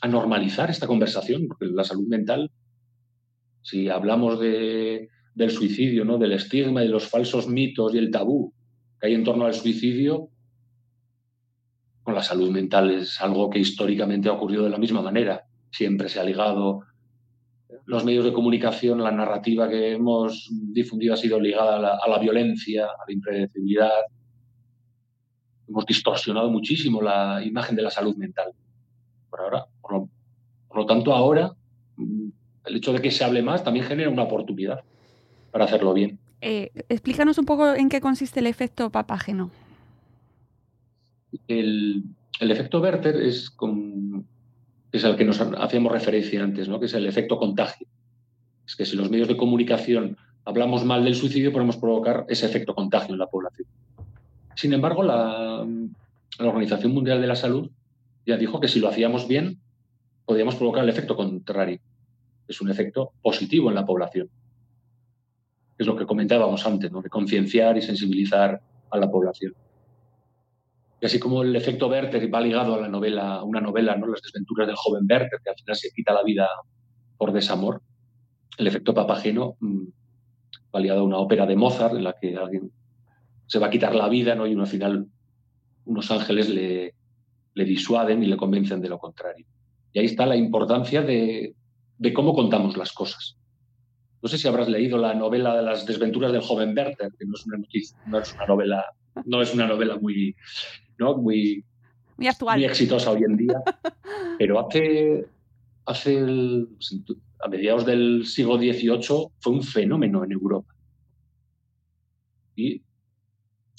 a normalizar esta conversación, porque la salud mental, si hablamos de, del suicidio, ¿no? del estigma y los falsos mitos y el tabú que hay en torno al suicidio, con la salud mental es algo que históricamente ha ocurrido de la misma manera. Siempre se ha ligado. Los medios de comunicación, la narrativa que hemos difundido ha sido ligada a la, a la violencia, a la impredecibilidad. Hemos distorsionado muchísimo la imagen de la salud mental. Por ahora, por lo, tanto, ahora el hecho de que se hable más también genera una oportunidad para hacerlo bien. Eh, explícanos un poco en qué consiste el efecto papágeno. El, efecto Werther es, con, es al que nos hacíamos referencia antes, ¿no? que es el efecto contagio. Es que si los medios de comunicación hablamos mal del suicidio, podemos provocar ese efecto contagio en la población. Sin embargo, la, la Organización Mundial de la Salud ya dijo que si lo hacíamos bien, podíamos provocar el efecto contrario. Es un efecto positivo en la población. Es lo que comentábamos antes, ¿no? de concienciar y sensibilizar a la población. Y así como el efecto Werther va ligado a la novela, una novela, ¿no? Las desventuras del joven Werther, que al final se quita la vida por desamor, el efecto Papageno mm, va ligado a una ópera de Mozart en la que alguien se va a quitar la vida, ¿no? Y al final unos ángeles le, le disuaden y le convencen de lo contrario. Y ahí está la importancia de, cómo contamos las cosas. No sé si habrás leído la novela de las desventuras del joven Werther, que no es una noticia, no es una novela, no es una novela muy, ¿no? muy, muy actual, muy exitosa hoy en día, pero hace, hace a mediados del siglo XVIII fue un fenómeno en Europa. Y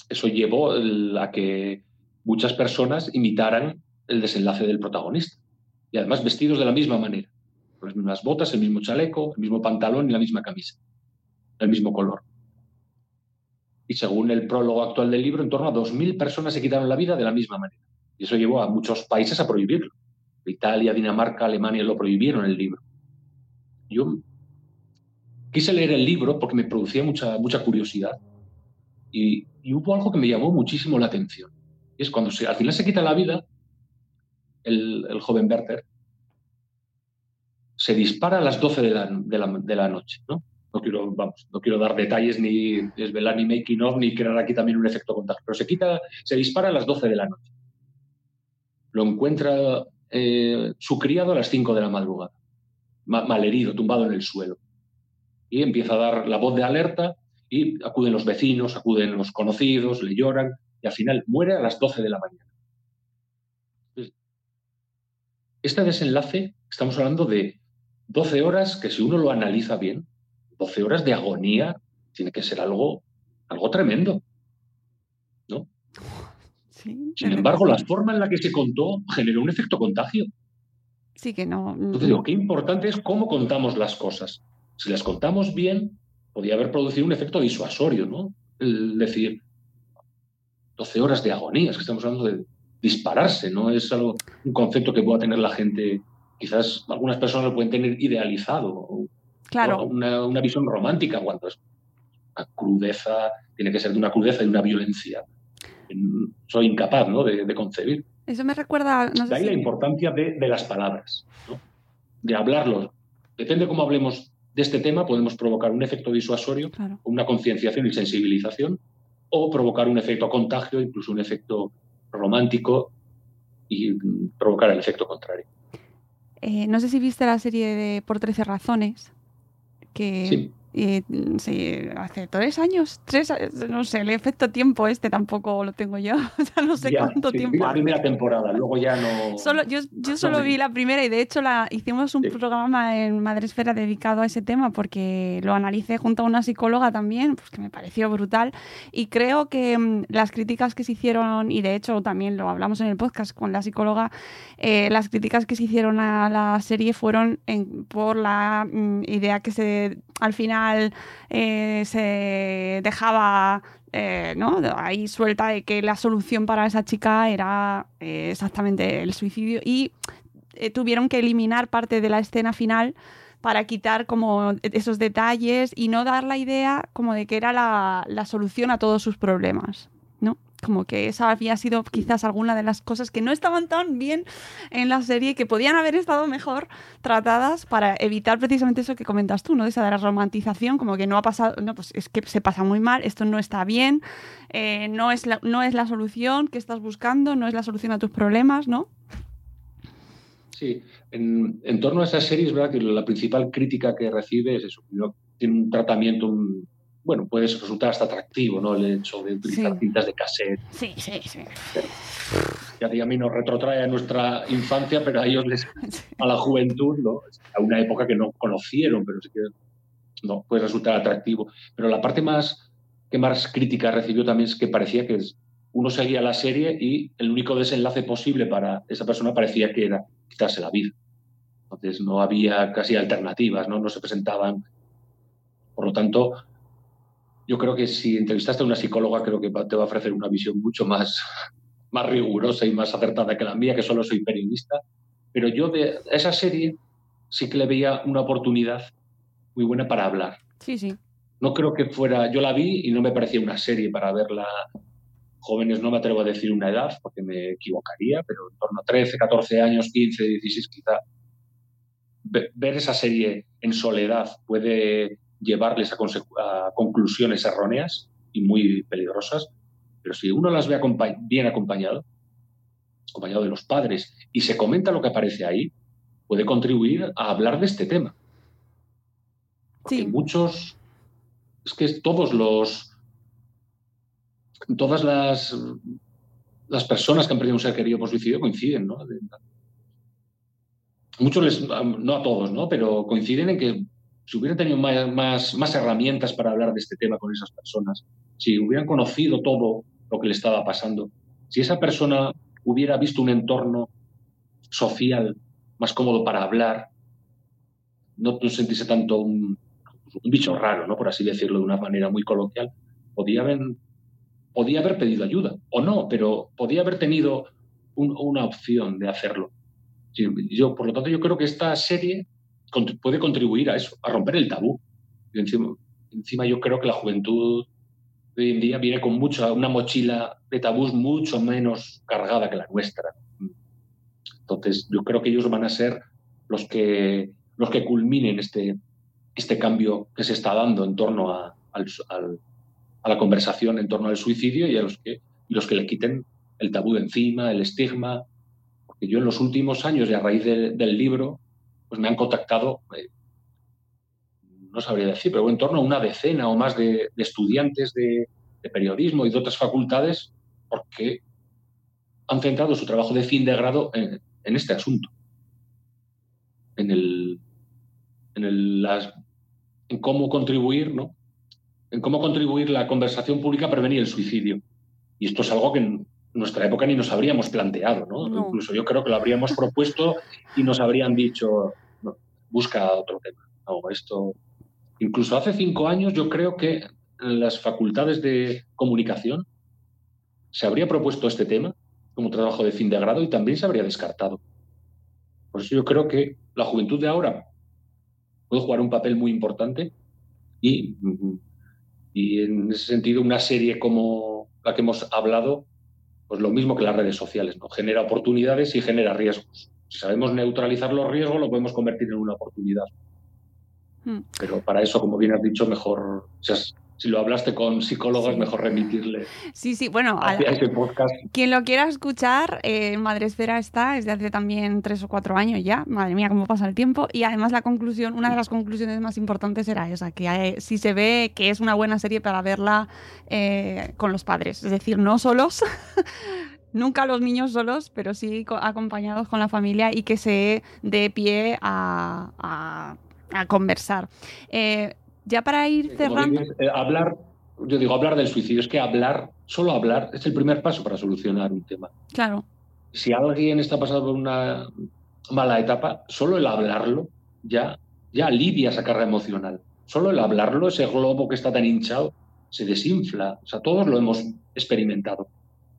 eso llevó a que muchas personas imitaran el desenlace del protagonista. Y además vestidos de la misma manera, con las mismas botas, el mismo chaleco, el mismo pantalón y la misma camisa, el mismo color. Y según el prólogo actual del libro, en torno a 2.000 personas se quitaron la vida de la misma manera. Y eso llevó a muchos países a prohibirlo. Italia, Dinamarca, Alemania lo prohibieron el libro. Yo quise leer el libro porque me producía mucha, mucha curiosidad. y hubo algo que me llamó muchísimo la atención es cuando se, al final se quita la vida, el, joven Werther se dispara a las 12 de la, noche. ¿no? No, quiero, vamos, no quiero dar detalles ni desvelar ni making of ni crear aquí también un efecto contagio, pero se, quita, se dispara a las 12 de la noche. Lo encuentra eh, su criado a las 5 de la madrugada, malherido, tumbado en el suelo. Y empieza a dar la voz de alerta y acuden los vecinos, acuden los conocidos, le lloran, y al final muere a las 12 de la mañana. Este desenlace, estamos hablando de 12 horas que si uno lo analiza bien, 12 horas de agonía, tiene que ser algo, algo tremendo. ¿no? Sin embargo, la forma en la que se contó generó un efecto contagio. Sí que no. Entonces digo, qué importante es cómo contamos las cosas. Si las contamos bien, podría haber producido un efecto disuasorio, ¿no? El decir, 12 horas de agonía, es que estamos hablando de dispararse, no es algo, un concepto que pueda tener la gente, quizás algunas personas lo pueden tener idealizado, claro. una, una visión romántica, cuando es una crudeza, tiene que ser de una crudeza y una violencia. Soy incapaz ¿no? de, concebir. Eso me recuerda. de ahí la importancia de, las palabras, de hablarlo. Depende cómo hablemos de este tema, podemos provocar un efecto disuasorio, una concienciación y sensibilización, o provocar un efecto contagio, incluso un efecto romántico y provocar el efecto contrario. Eh, no sé si viste la serie de Por 13 razones, que eh, sí, hace tres años, tres, no sé, el efecto tiempo este tampoco lo tengo yo, o no sé cuánto tiempo. La primera temporada, luego ya no. Solo, yo yo solo vi la primera y de hecho la, hicimos un programa en Madresfera dedicado a ese tema porque lo analicé junto a una psicóloga también, pues que me pareció brutal y creo que mm, las críticas que se hicieron, y de hecho también lo hablamos en el podcast con la psicóloga, eh, las críticas que se hicieron a la serie fueron por la mm, idea que se al final eh, se dejaba eh, ¿no? ahí suelta de que la solución para esa chica era eh, exactamente el suicidio y tuvieron que eliminar parte de la escena final para quitar como esos detalles y no dar la idea como de que era la, la solución a todos sus problemas. Como que esa había sido quizás alguna de las cosas que no estaban tan bien en la serie, que podían haber estado mejor tratadas para evitar precisamente eso que comentas tú, ¿no? Esa de la romantización, como que no ha pasado, no, pues es que se pasa muy mal, esto no está bien, eh, no, es la, no es la solución que estás buscando, no es la solución a tus problemas, ¿no? Sí, en, torno a esa serie es verdad que la principal crítica que recibe es eso, tiene un tratamiento, bueno, puede resultar hasta atractivo, ¿no? El hecho de utilizar cintas de cassette. Sí, sí, sí. Que a mí nos retrotrae a nuestra infancia, pero a ellos les, a la juventud, ¿no? A una época que no conocieron, pero sí que no puede resultar atractivo. Pero la parte más que más crítica recibió también es que parecía que uno seguía la serie y el único desenlace posible para esa persona parecía que era quitarse la vida. Entonces no había casi alternativas, ¿no? No se presentaban. Por lo tanto, yo creo que si entrevistaste a una psicóloga, creo que te va a ofrecer una visión mucho más, más rigurosa y más acertada que la mía, que solo soy periodista. Pero yo de esa serie sí que le veía una oportunidad muy buena para hablar. Sí, sí. No creo que fuera, yo la vi y no me parecía una serie para verla jóvenes, no me atrevo a decir una edad porque me equivocaría, pero en torno a 13, 14 años, 15, 16 quizá. Ver esa serie en soledad puede llevarles a, conclusiones erróneas y muy peligrosas, pero si uno las ve bien acompañado, acompañado de los padres, y se comenta lo que aparece ahí, puede contribuir a hablar de este tema. Porque muchos, es que todos los, todas las, las personas que han perdido un ser querido por suicidio coinciden, ¿no? Muchos, les, no a todos, ¿no? Pero coinciden en que si hubieran tenido más, herramientas para hablar de este tema con esas personas, si hubieran conocido todo lo que le estaba pasando, si esa persona hubiera visto un entorno social más cómodo para hablar, no sentirse tanto un, bicho raro, ¿no? por así decirlo de una manera muy coloquial, podía haber pedido ayuda, o no, pero podía haber tenido una opción de hacerlo. Yo, por lo tanto, yo creo que esta serie puede contribuir a eso, a romper el tabú. encima, encima yo creo que la juventud de hoy en día viene con mucha, una mochila de tabús mucho menos cargada que la nuestra. Entonces, yo creo que ellos van a ser los que, los que culminen este, este cambio que se está dando en torno a, a la conversación en torno al suicidio y a los que, y los que le quiten el tabú de encima, el estigma. Porque yo en los últimos años y a raíz del libro pues me han contactado, eh, no sabría decir, pero en torno a una decena o más de, estudiantes de, periodismo y de otras facultades porque han centrado su trabajo de fin de grado en, este asunto, en, el, en, las, en cómo contribuir, ¿no? en cómo contribuir la conversación pública a prevenir el suicidio. Y esto es algo que nuestra época ni nos habríamos planteado, ¿no? Incluso yo creo que lo habríamos propuesto y nos habrían dicho, busca otro tema. esto... Incluso hace cinco años yo creo que en las facultades de comunicación se habría propuesto este tema como trabajo de fin de grado y también se habría descartado. Por eso yo creo que la juventud de ahora puede jugar un papel muy importante y, y en ese sentido una serie como la que hemos hablado pues lo mismo que las redes sociales, ¿no? Genera oportunidades y genera riesgos. Si sabemos neutralizar los riesgos, lo podemos convertir en una oportunidad. Hmm. Pero para eso, como bien has dicho, mejor, si lo hablaste con psicólogos, mejor remitirle. Sí, sí, bueno, a ese podcast. quien lo quiera escuchar, eh, Madresfera está desde hace también tres o cuatro años ya. Madre mía, cómo pasa el tiempo. Y además la conclusión, una de las conclusiones más importantes era esa, que si se ve que es una buena serie para verla eh, con los padres, es decir, no solos. Nunca los niños solos, pero sí acompañados con la familia y que se dé pie a, conversar. Eh, ya para ir cerrando. Eh, hablar, yo digo, hablar del suicidio, es que hablar, solo hablar, es el primer paso para solucionar un tema. Claro. Si alguien está pasando por una mala etapa, solo el hablarlo ya, ya alivia esa carga emocional. Solo el hablarlo, ese globo que está tan hinchado, se desinfla. O sea, todos lo hemos experimentado.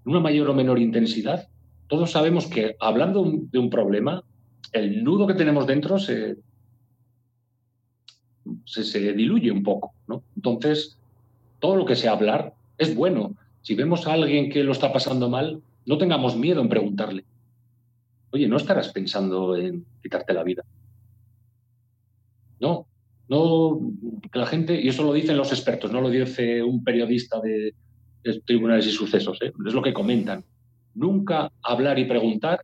En una mayor o menor intensidad, todos sabemos que hablando de un problema, el nudo que tenemos dentro se, se, diluye un poco. Entonces, todo lo que sea hablar es bueno. Si vemos a alguien que lo está pasando mal, no tengamos miedo en preguntarle. Oye, ¿no estarás pensando en quitarte la vida? No, no, que la gente, y eso lo dicen los expertos, no lo dice un periodista de, tribunales y sucesos, ¿eh? es lo que comentan. Nunca hablar y preguntar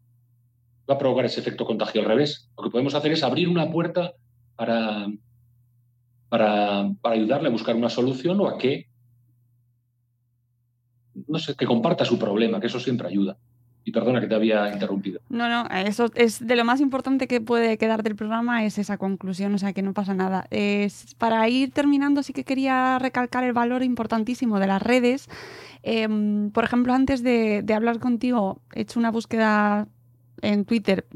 va a provocar ese efecto contagio al revés. Lo que podemos hacer es abrir una puerta para, para, ayudarle a buscar una solución o a que, no sé, que comparta su problema, que eso siempre ayuda. Y perdona que te había interrumpido. No, no, eso es de lo más importante que puede quedar del programa es esa conclusión, o sea que no pasa nada. Es, para ir terminando, sí que quería recalcar el valor importantísimo de las redes. Em, por ejemplo, antes de, de hablar contigo, he hecho una búsqueda en Twitter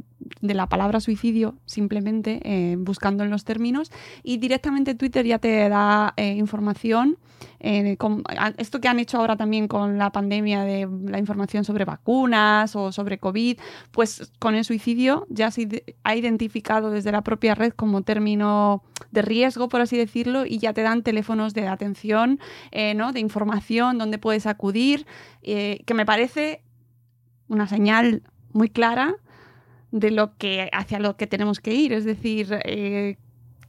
de la palabra suicidio, simplemente eh, buscando en los términos, y directamente Twitter ya te da eh, información. Eh, esto que han hecho ahora también con la pandemia de la información sobre vacunas o sobre COVID, pues con el suicidio ya se ha identificado desde la propia red como término de riesgo, por así decirlo, y ya te dan teléfonos de atención, ¿no? de información, donde puedes acudir, que me parece una señal muy clara de lo que hacia lo que tenemos que ir, es decir, eh,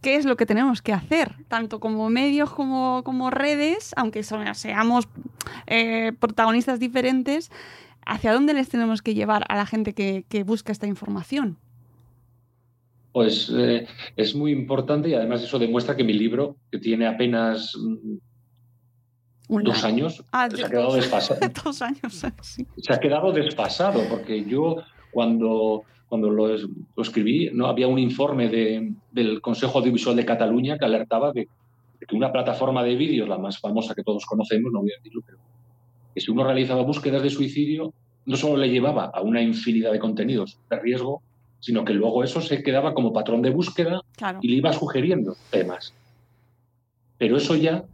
qué es lo que tenemos que hacer, tanto como medios como, como redes, aunque seamos eh, protagonistas diferentes, hacia dónde les tenemos que llevar a la gente que, busca esta información. Pues eh, es muy importante y además eso demuestra que mi libro, que tiene apenas mm, dos años, ah, se ha quedado desfasado. dos años, sí. Se ha quedado desfasado porque yo cuando cuando lo, escribí, ¿no? había un informe del Consejo Audiovisual de Cataluña que alertaba de, que una plataforma de vídeos, la más famosa que todos conocemos, no voy a decirlo, pero que si uno realizaba búsquedas de suicidio, no solo le llevaba a una infinidad de contenidos de riesgo, sino que luego eso se quedaba como patrón de búsqueda y le iba sugiriendo temas. Pero eso ya,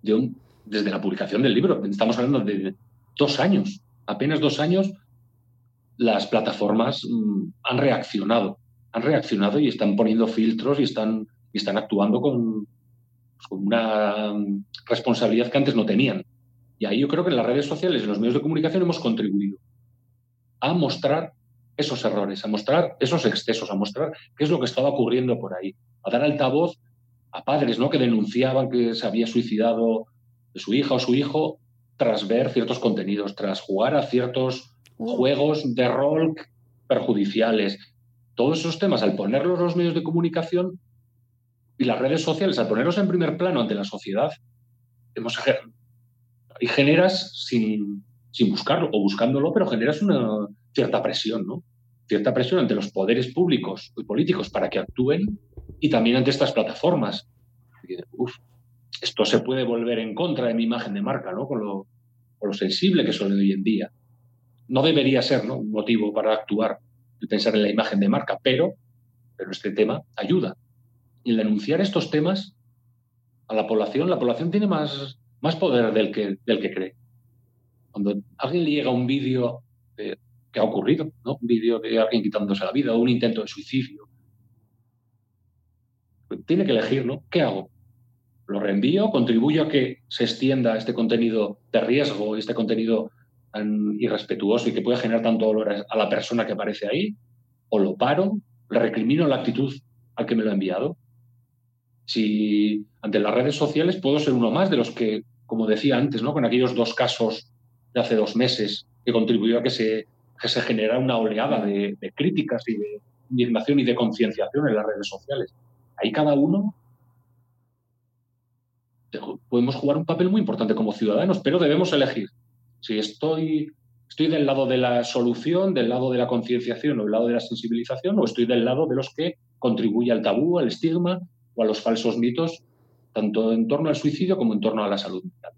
desde la publicación del libro, estamos hablando de dos años, apenas dos años, las plataformas mm, han reaccionado, han reaccionado y están poniendo filtros y están, están actuando con, una mm, responsabilidad que antes no tenían. Y ahí yo creo que en las redes sociales en los medios de comunicación hemos contribuido a mostrar esos errores, a mostrar esos excesos, a mostrar qué es lo que estaba ocurriendo por ahí, a dar altavoz a padres ¿no? que denunciaban que se había suicidado su hija o su hijo tras ver ciertos contenidos, tras jugar a ciertos juegos de rol perjudiciales. Todos esos temas, al ponerlos los medios de comunicación y las redes sociales, al ponerlos en primer plano ante la sociedad, hemos, y generas sin, sin buscarlo o buscándolo, pero generas una cierta presión, ¿no? Cierta presión ante los poderes públicos y políticos para que actúen y también ante estas plataformas. esto se puede volver en contra de mi imagen de marca, ¿no? Con lo, con lo sensible que soy hoy en día no debería ser un motivo para actuar y pensar en la imagen de marca, pero, pero este tema ayuda. Y el denunciar estos temas a la población, la población tiene más, más poder del que, del que cree. Cuando alguien le llega un vídeo que ha ocurrido, ¿no? un vídeo de alguien quitándose la vida o un intento de suicidio, tiene que elegir, ¿no? ¿Qué hago? ¿Lo reenvío? ¿Contribuyo a que se extienda este contenido de riesgo, este contenido tan irrespetuoso y que puede generar tanto dolor a la persona que aparece ahí, o lo paro, le recrimino la actitud al que me lo ha enviado. Si ante las redes sociales puedo ser uno más de los que, como decía antes, ¿no? con aquellos dos casos de hace dos meses que contribuyó a que se, que se generara una oleada de, de críticas y de indignación y de concienciación en las redes sociales. Ahí cada uno podemos jugar un papel muy importante como ciudadanos, pero debemos elegir si estoy, estoy del lado de la solución, del lado de la concienciación o del lado de la sensibilización, o estoy del lado de los que contribuye al tabú, al estigma o a los falsos mitos, tanto en torno al suicidio como en torno a la salud mental.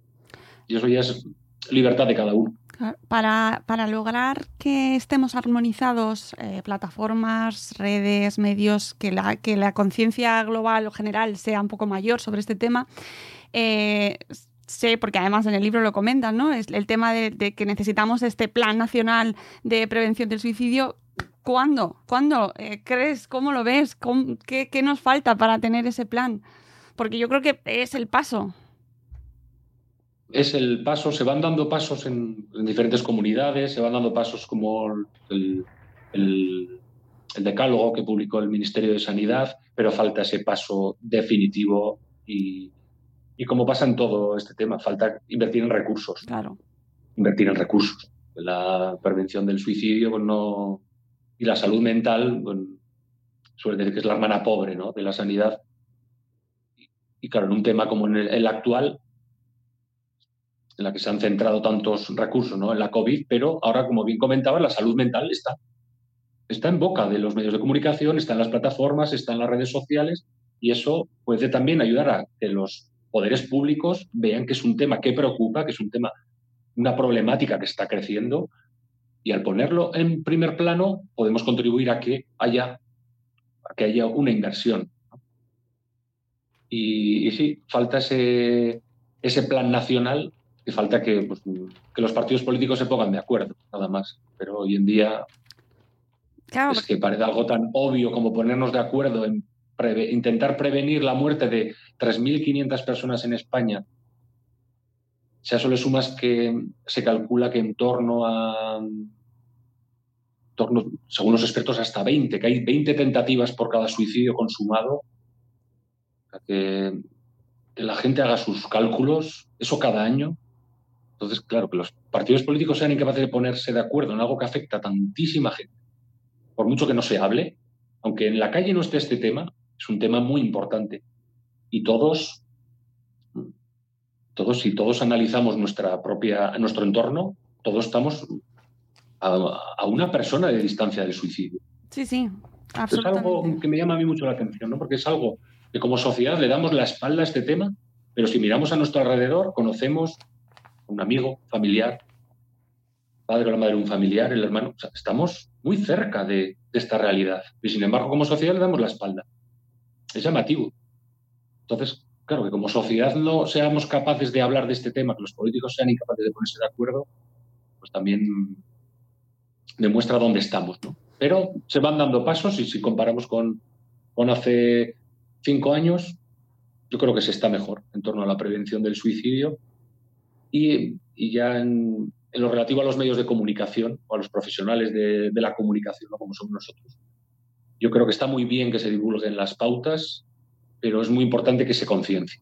Y eso ya es libertad de cada uno. Para, para, lograr que estemos armonizados, eh, plataformas, redes, medios, que la, que la conciencia global o general sea un poco mayor sobre este tema, eh, sé, porque además en el libro lo comentan, ¿no? Es el tema de, que necesitamos este plan nacional de prevención del suicidio. ¿Cuándo? ¿Cuándo eh, crees? ¿Cómo lo ves? qué, nos falta para tener ese plan? Porque yo creo que es el paso. Es el paso, se van dando pasos en, diferentes comunidades, se van dando pasos como el decálogo que publicó el Ministerio de Sanidad, pero falta ese paso definitivo y, y como pasa en todo este tema, falta invertir en recursos. Claro. Invertir en recursos. La prevención del suicidio pues no, y la salud mental, bueno, suele decir que es la hermana pobre ¿no? de la sanidad. Y, claro, en un tema como en el, actual, en la que se han centrado tantos recursos ¿no? en la COVID, pero ahora, como bien comentaba, la salud mental está, está en boca de los medios de comunicación, está en las plataformas, está en las redes sociales, y eso puede también ayudar a que los poderes públicos vean que es un tema que preocupa, que es un tema, una problemática que está creciendo y al ponerlo en primer plano podemos contribuir a que haya, que haya una inversión. Y, sí, falta ese, ese plan nacional y falta que, pues, que los partidos políticos se pongan de acuerdo, nada más. Pero hoy en día es que parece algo tan obvio como ponernos de acuerdo en intentar prevenir la muerte de 3.500 personas en España, si a eso sumas que se calcula que en torno a, torno, según los expertos, hasta 20, que hay 20 tentativas por cada suicidio consumado, que, que la gente haga sus cálculos, eso cada año. Entonces, claro, que los partidos políticos sean incapaces de ponerse de acuerdo en algo que afecta a tantísima gente, por mucho que no se hable, aunque en la calle no esté este tema, es un tema muy importante. Y todos, todos, si todos analizamos nuestra propia, nuestro entorno, todos estamos a, una persona de distancia del suicidio. Sí, sí, Es algo que me llama a mí mucho la atención, ¿no? porque es algo que como sociedad le damos la espalda a este tema, pero si miramos a nuestro alrededor, conocemos un amigo, familiar, padre o la madre un familiar, el hermano, estamos muy cerca de, de, esta realidad. Y sin embargo, como sociedad le damos la espalda es llamativo. Entonces, claro, que como sociedad no seamos capaces de hablar de este tema, que los políticos sean incapaces de ponerse de acuerdo, pues también demuestra dónde estamos, ¿no? Pero se van dando pasos y si comparamos con, con hace cinco años, yo creo que se está mejor en torno a la prevención del suicidio y, ya en, en, lo relativo a los medios de comunicación o a los profesionales de, de la comunicación, ¿no? como somos nosotros, yo creo que está muy bien que se divulguen las pautas, pero es muy importante que se conciencie.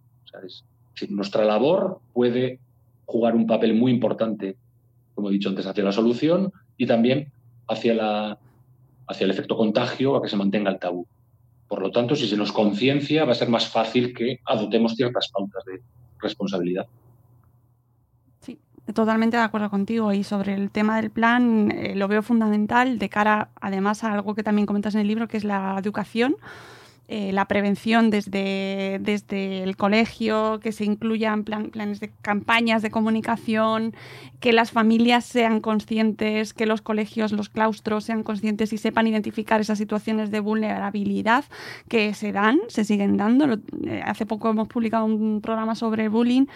nuestra labor puede jugar un papel muy importante, como he dicho antes, hacia la solución y también hacia, hacia el efecto contagio, a que se mantenga el tabú. Por lo tanto, si se nos conciencia, va a ser más fácil que adoptemos ciertas pautas de responsabilidad. Totalmente de acuerdo contigo y sobre el tema del plan eh, lo veo fundamental de cara además a algo que también comentas en el libro que es la educación, eh, la prevención desde, desde el colegio, que se incluyan planes de campañas de comunicación, que las familias sean conscientes, que los colegios, los claustros sean conscientes y sepan identificar esas situaciones de vulnerabilidad que se dan, se siguen dando. Eh, hace poco hemos publicado un programa sobre bullying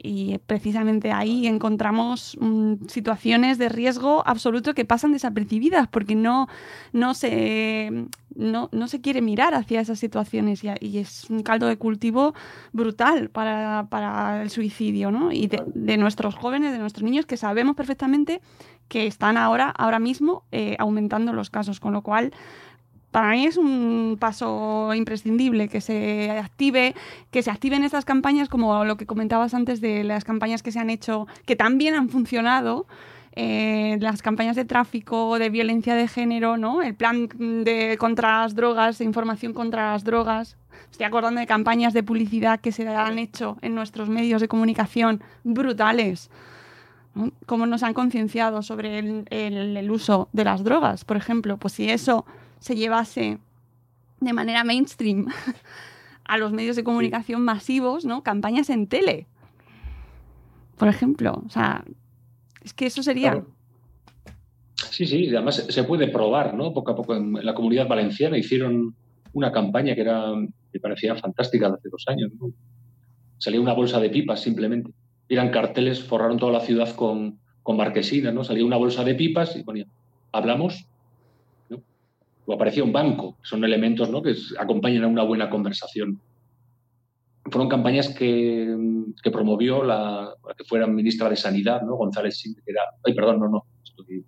y precisamente ahí encontramos mm, situaciones de riesgo absoluto que pasan desapercibidas porque no, no, se, no, no se quiere mirar hacia esas situaciones y, es un caldo de cultivo brutal para, el suicidio, ¿no? Y de, nuestros jóvenes, de nuestros niños, que sabemos perfectamente que están ahora, ahora mismo eh, aumentando los casos, con lo cual para mí es un paso imprescindible que se active, que se activen estas campañas como lo que comentabas antes de las campañas que se han hecho, que también han funcionado. Eh, las campañas de tráfico, de violencia de género, ¿no? El plan de contra las drogas, de información contra las drogas. Estoy acordando de campañas de publicidad que se han hecho en nuestros medios de comunicación brutales. ¿no? Cómo nos han concienciado sobre el, el uso de las drogas, por ejemplo. Pues si eso se llevase de manera mainstream a los medios de comunicación masivos, ¿no? Campañas en tele, por ejemplo. O sea, es que eso sería... Sí, sí, además se puede probar, ¿no? Poco a poco en la comunidad valenciana hicieron una campaña que era me parecía fantástica de hace dos años. ¿no? Salía una bolsa de pipas simplemente. Eran carteles, forraron toda la ciudad con, con marquesinas, ¿no? Salía una bolsa de pipas y ponía, hablamos o aparecía un banco. Son elementos ¿no? que acompañan a una buena conversación. Fueron campañas que, que promovió la, que fuera ministra de Sanidad, ¿no? González que era, ay, perdón, no, no, estoy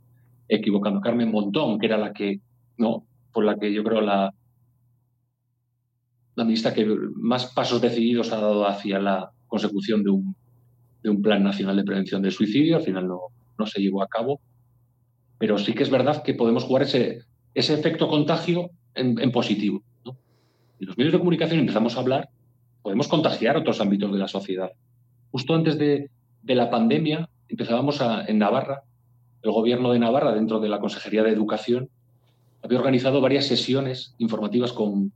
equivocando, Carmen Montón, que era la que, no, por la que yo creo la, la ministra que más pasos decididos ha dado hacia la consecución de un, de un plan nacional de prevención del suicidio. Al final no, no se llevó a cabo. Pero sí que es verdad que podemos jugar ese, ese efecto contagio en, positivo. los medios de comunicación empezamos a hablar, podemos contagiar otros ámbitos de la sociedad. Justo antes de, la pandemia empezábamos a, en Navarra, el gobierno de Navarra, dentro de la Consejería de Educación, había organizado varias sesiones informativas con,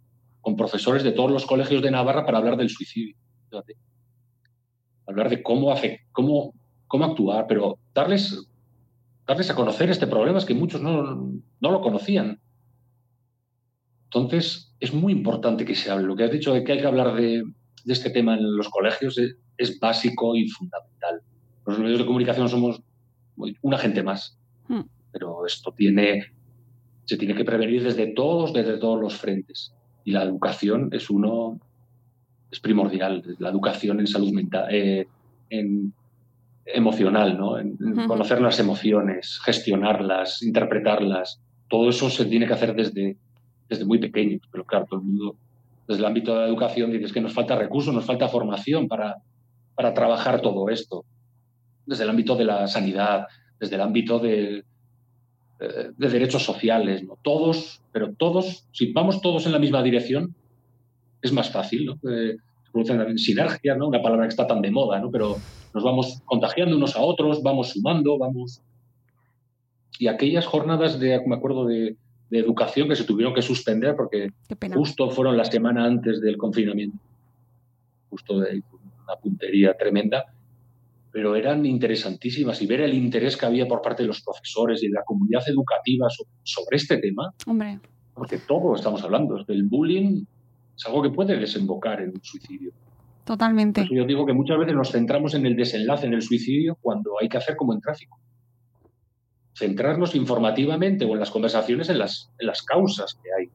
profesores de todos los colegios de Navarra para hablar del suicidio. Hablar de cómo, cómo actuar, pero darles darles a conocer este problema, es que muchos no, lo conocían. Entonces, es muy importante que se hable. Lo que has dicho de que hay que hablar de, este tema en los colegios es, básico y fundamental. Los medios de comunicación somos una gente más, hmm. pero esto tiene, se tiene que prevenir desde todos, desde todos los frentes. Y la educación es uno, es primordial. La educación en salud mental, eh, en emocional, ¿no? En, conocer las emociones, gestionarlas, interpretarlas. Todo eso se tiene que hacer desde, desde muy pequeño. Pero claro, todo el mundo, desde el ámbito de la educación, dice que nos falta recursos, nos falta formación para, para trabajar todo esto. Desde el ámbito de la sanidad, desde el ámbito de, eh, de derechos sociales, ¿no? Todos, pero todos, si vamos todos en la misma dirección, es más fácil, ¿no? Eh, producen sinergias, ¿no? Una palabra que está tan de moda, ¿no? Pero nos vamos contagiando unos a otros, vamos sumando, vamos... Y aquellas jornadas de, me acuerdo, de, educación que se tuvieron que suspender porque justo fueron la semana antes del confinamiento. Justo de una puntería tremenda, pero eran interesantísimas y ver el interés que había por parte de los profesores y de la comunidad educativa sobre, este tema. Hombre. Porque todo estamos hablando, del bullying es algo que puede desembocar en un suicidio. Totalmente. yo digo que muchas veces nos centramos en el desenlace, en el suicidio, cuando hay que hacer como en tráfico. Centrarnos informativamente o en las conversaciones en las, causas que hay.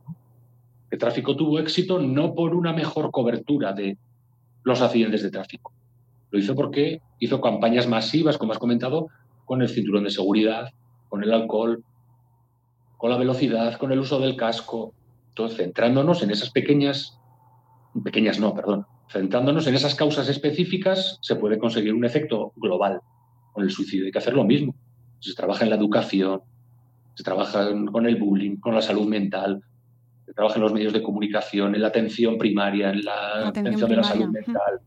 El tráfico tuvo éxito no por una mejor cobertura de los accidentes de tráfico. Lo hizo porque hizo campañas masivas, como has comentado, con el cinturón de seguridad, con el alcohol, con la velocidad, con el uso del casco, entonces, centrándonos en esas pequeñas, pequeñas no, perdón, centrándonos en esas causas específicas, se puede conseguir un efecto global con el suicidio. Hay que hacer lo mismo. Se trabaja en la educación, se trabaja con el bullying, con la salud mental, se trabaja en los medios de comunicación, en la atención primaria, en la atención, de la salud mental.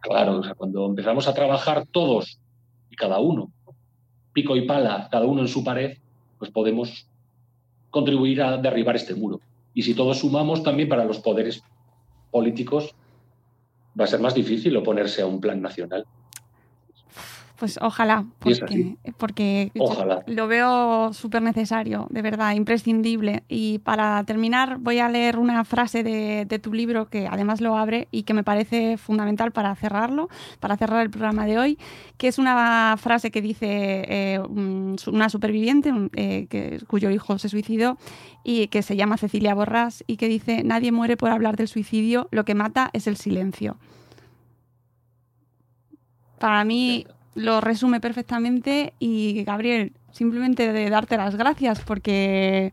Claro, o sea, cuando empezamos a trabajar todos y cada uno, pico y pala, cada uno en su pared, pues podemos contribuir a derribar este muro. Y si todos sumamos también para los poderes políticos, va a ser más difícil oponerse a un plan nacional. Pues ojalá, porque, porque lo veo súper necesario, de verdad, imprescindible. Y para terminar, voy a leer una frase de, tu libro que además lo abre y que me parece fundamental para cerrarlo, para cerrar el programa de hoy, que es una frase que dice eh, una superviviente eh, que, cuyo hijo se suicidó y que se llama Cecilia Borrás y que dice, nadie muere por hablar del suicidio, lo que mata es el silencio. Para mí lo resume perfectamente y Gabriel, simplemente de darte las gracias porque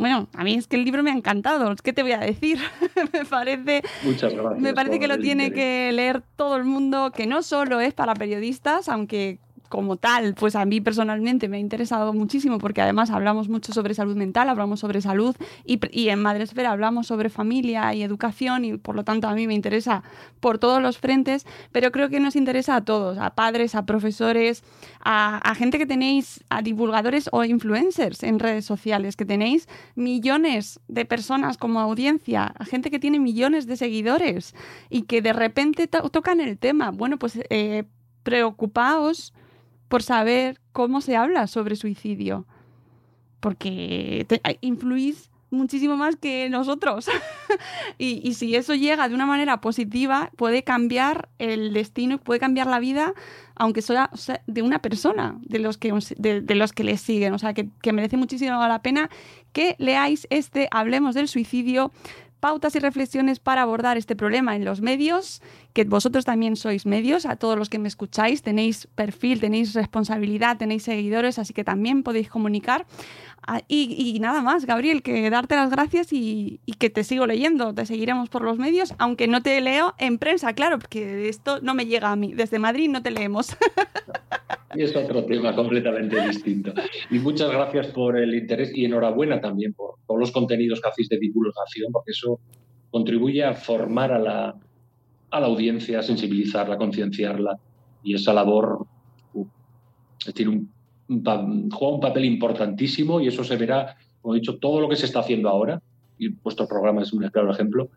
bueno, a mí es que el libro me ha encantado. ¿Qué te voy a decir? me parece, Muchas gracias me parece que lo tiene que leer todo el mundo, que no solo es para periodistas, aunque como tal, pues a mí personalmente me ha interesado muchísimo porque además hablamos mucho sobre salud mental, hablamos sobre salud y, y en Madresfera hablamos sobre familia y educación y por lo tanto a mí me interesa por todos los frentes, pero creo que nos interesa a todos, a padres, a profesores, a, a gente que tenéis, a divulgadores o influencers en redes sociales, que tenéis millones de personas como audiencia, a gente que tiene millones de seguidores y que de repente tocan el tema. Bueno, pues eh, preocupaos por saber cómo se habla sobre suicidio. Porque influís muchísimo más que nosotros. y, si eso llega de una manera positiva, puede cambiar el destino puede cambiar la vida, aunque sea, de una persona, de los que, de, los que le siguen. O sea, que, que merece muchísimo la pena que leáis este Hablemos del suicidio pautas y reflexiones para abordar este problema en los medios, que vosotros también sois medios, a todos los que me escucháis, tenéis perfil, tenéis responsabilidad, tenéis seguidores, así que también podéis comunicar. Ah, y, nada más, Gabriel, que darte las gracias y, que te sigo leyendo, te seguiremos por los medios, aunque no te leo en prensa, claro, porque esto no me llega a mí. Desde Madrid no te leemos. Y es otro tema completamente distinto. Y muchas gracias por el interés y enhorabuena también por todos los contenidos que hacéis de divulgación, porque eso contribuye a formar a la, a la audiencia, sensibilizarla, concienciarla. Y esa labor uh, tiene un, juega un papel importantísimo y eso se verá, como he dicho, todo lo que se está haciendo ahora, y vuestro programa es un claro ejemplo,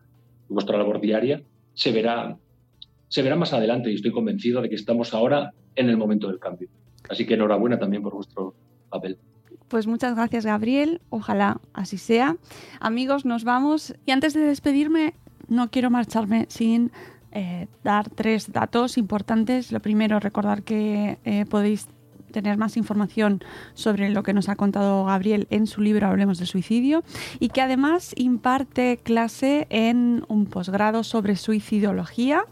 vuestra labor diaria, se verá, se verá más adelante y estoy convencido de que estamos ahora en el momento del cambio. Así que enhorabuena también por vuestro papel. Pues muchas gracias Gabriel, ojalá así sea. Amigos, nos vamos y antes de despedirme no quiero marcharme sin eh, dar tres datos importantes. Lo primero, recordar que eh, podéis tener más información sobre lo que nos ha contado Gabriel en su libro Hablemos de Suicidio y que además imparte clase en un posgrado sobre suicidología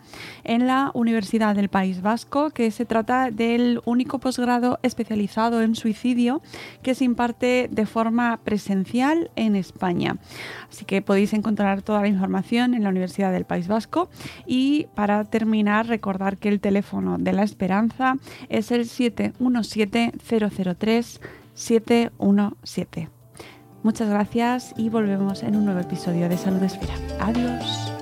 en la Universidad del País Vasco, que se trata del único posgrado especializado en suicidio que se imparte de forma presencial en España. Así que podéis encontrar toda la información en la Universidad del País Vasco y para terminar recordar que el teléfono de la esperanza es el 717 003 717. Muchas gracias y volvemos en un nuevo episodio de Salud Esfera. Adiós.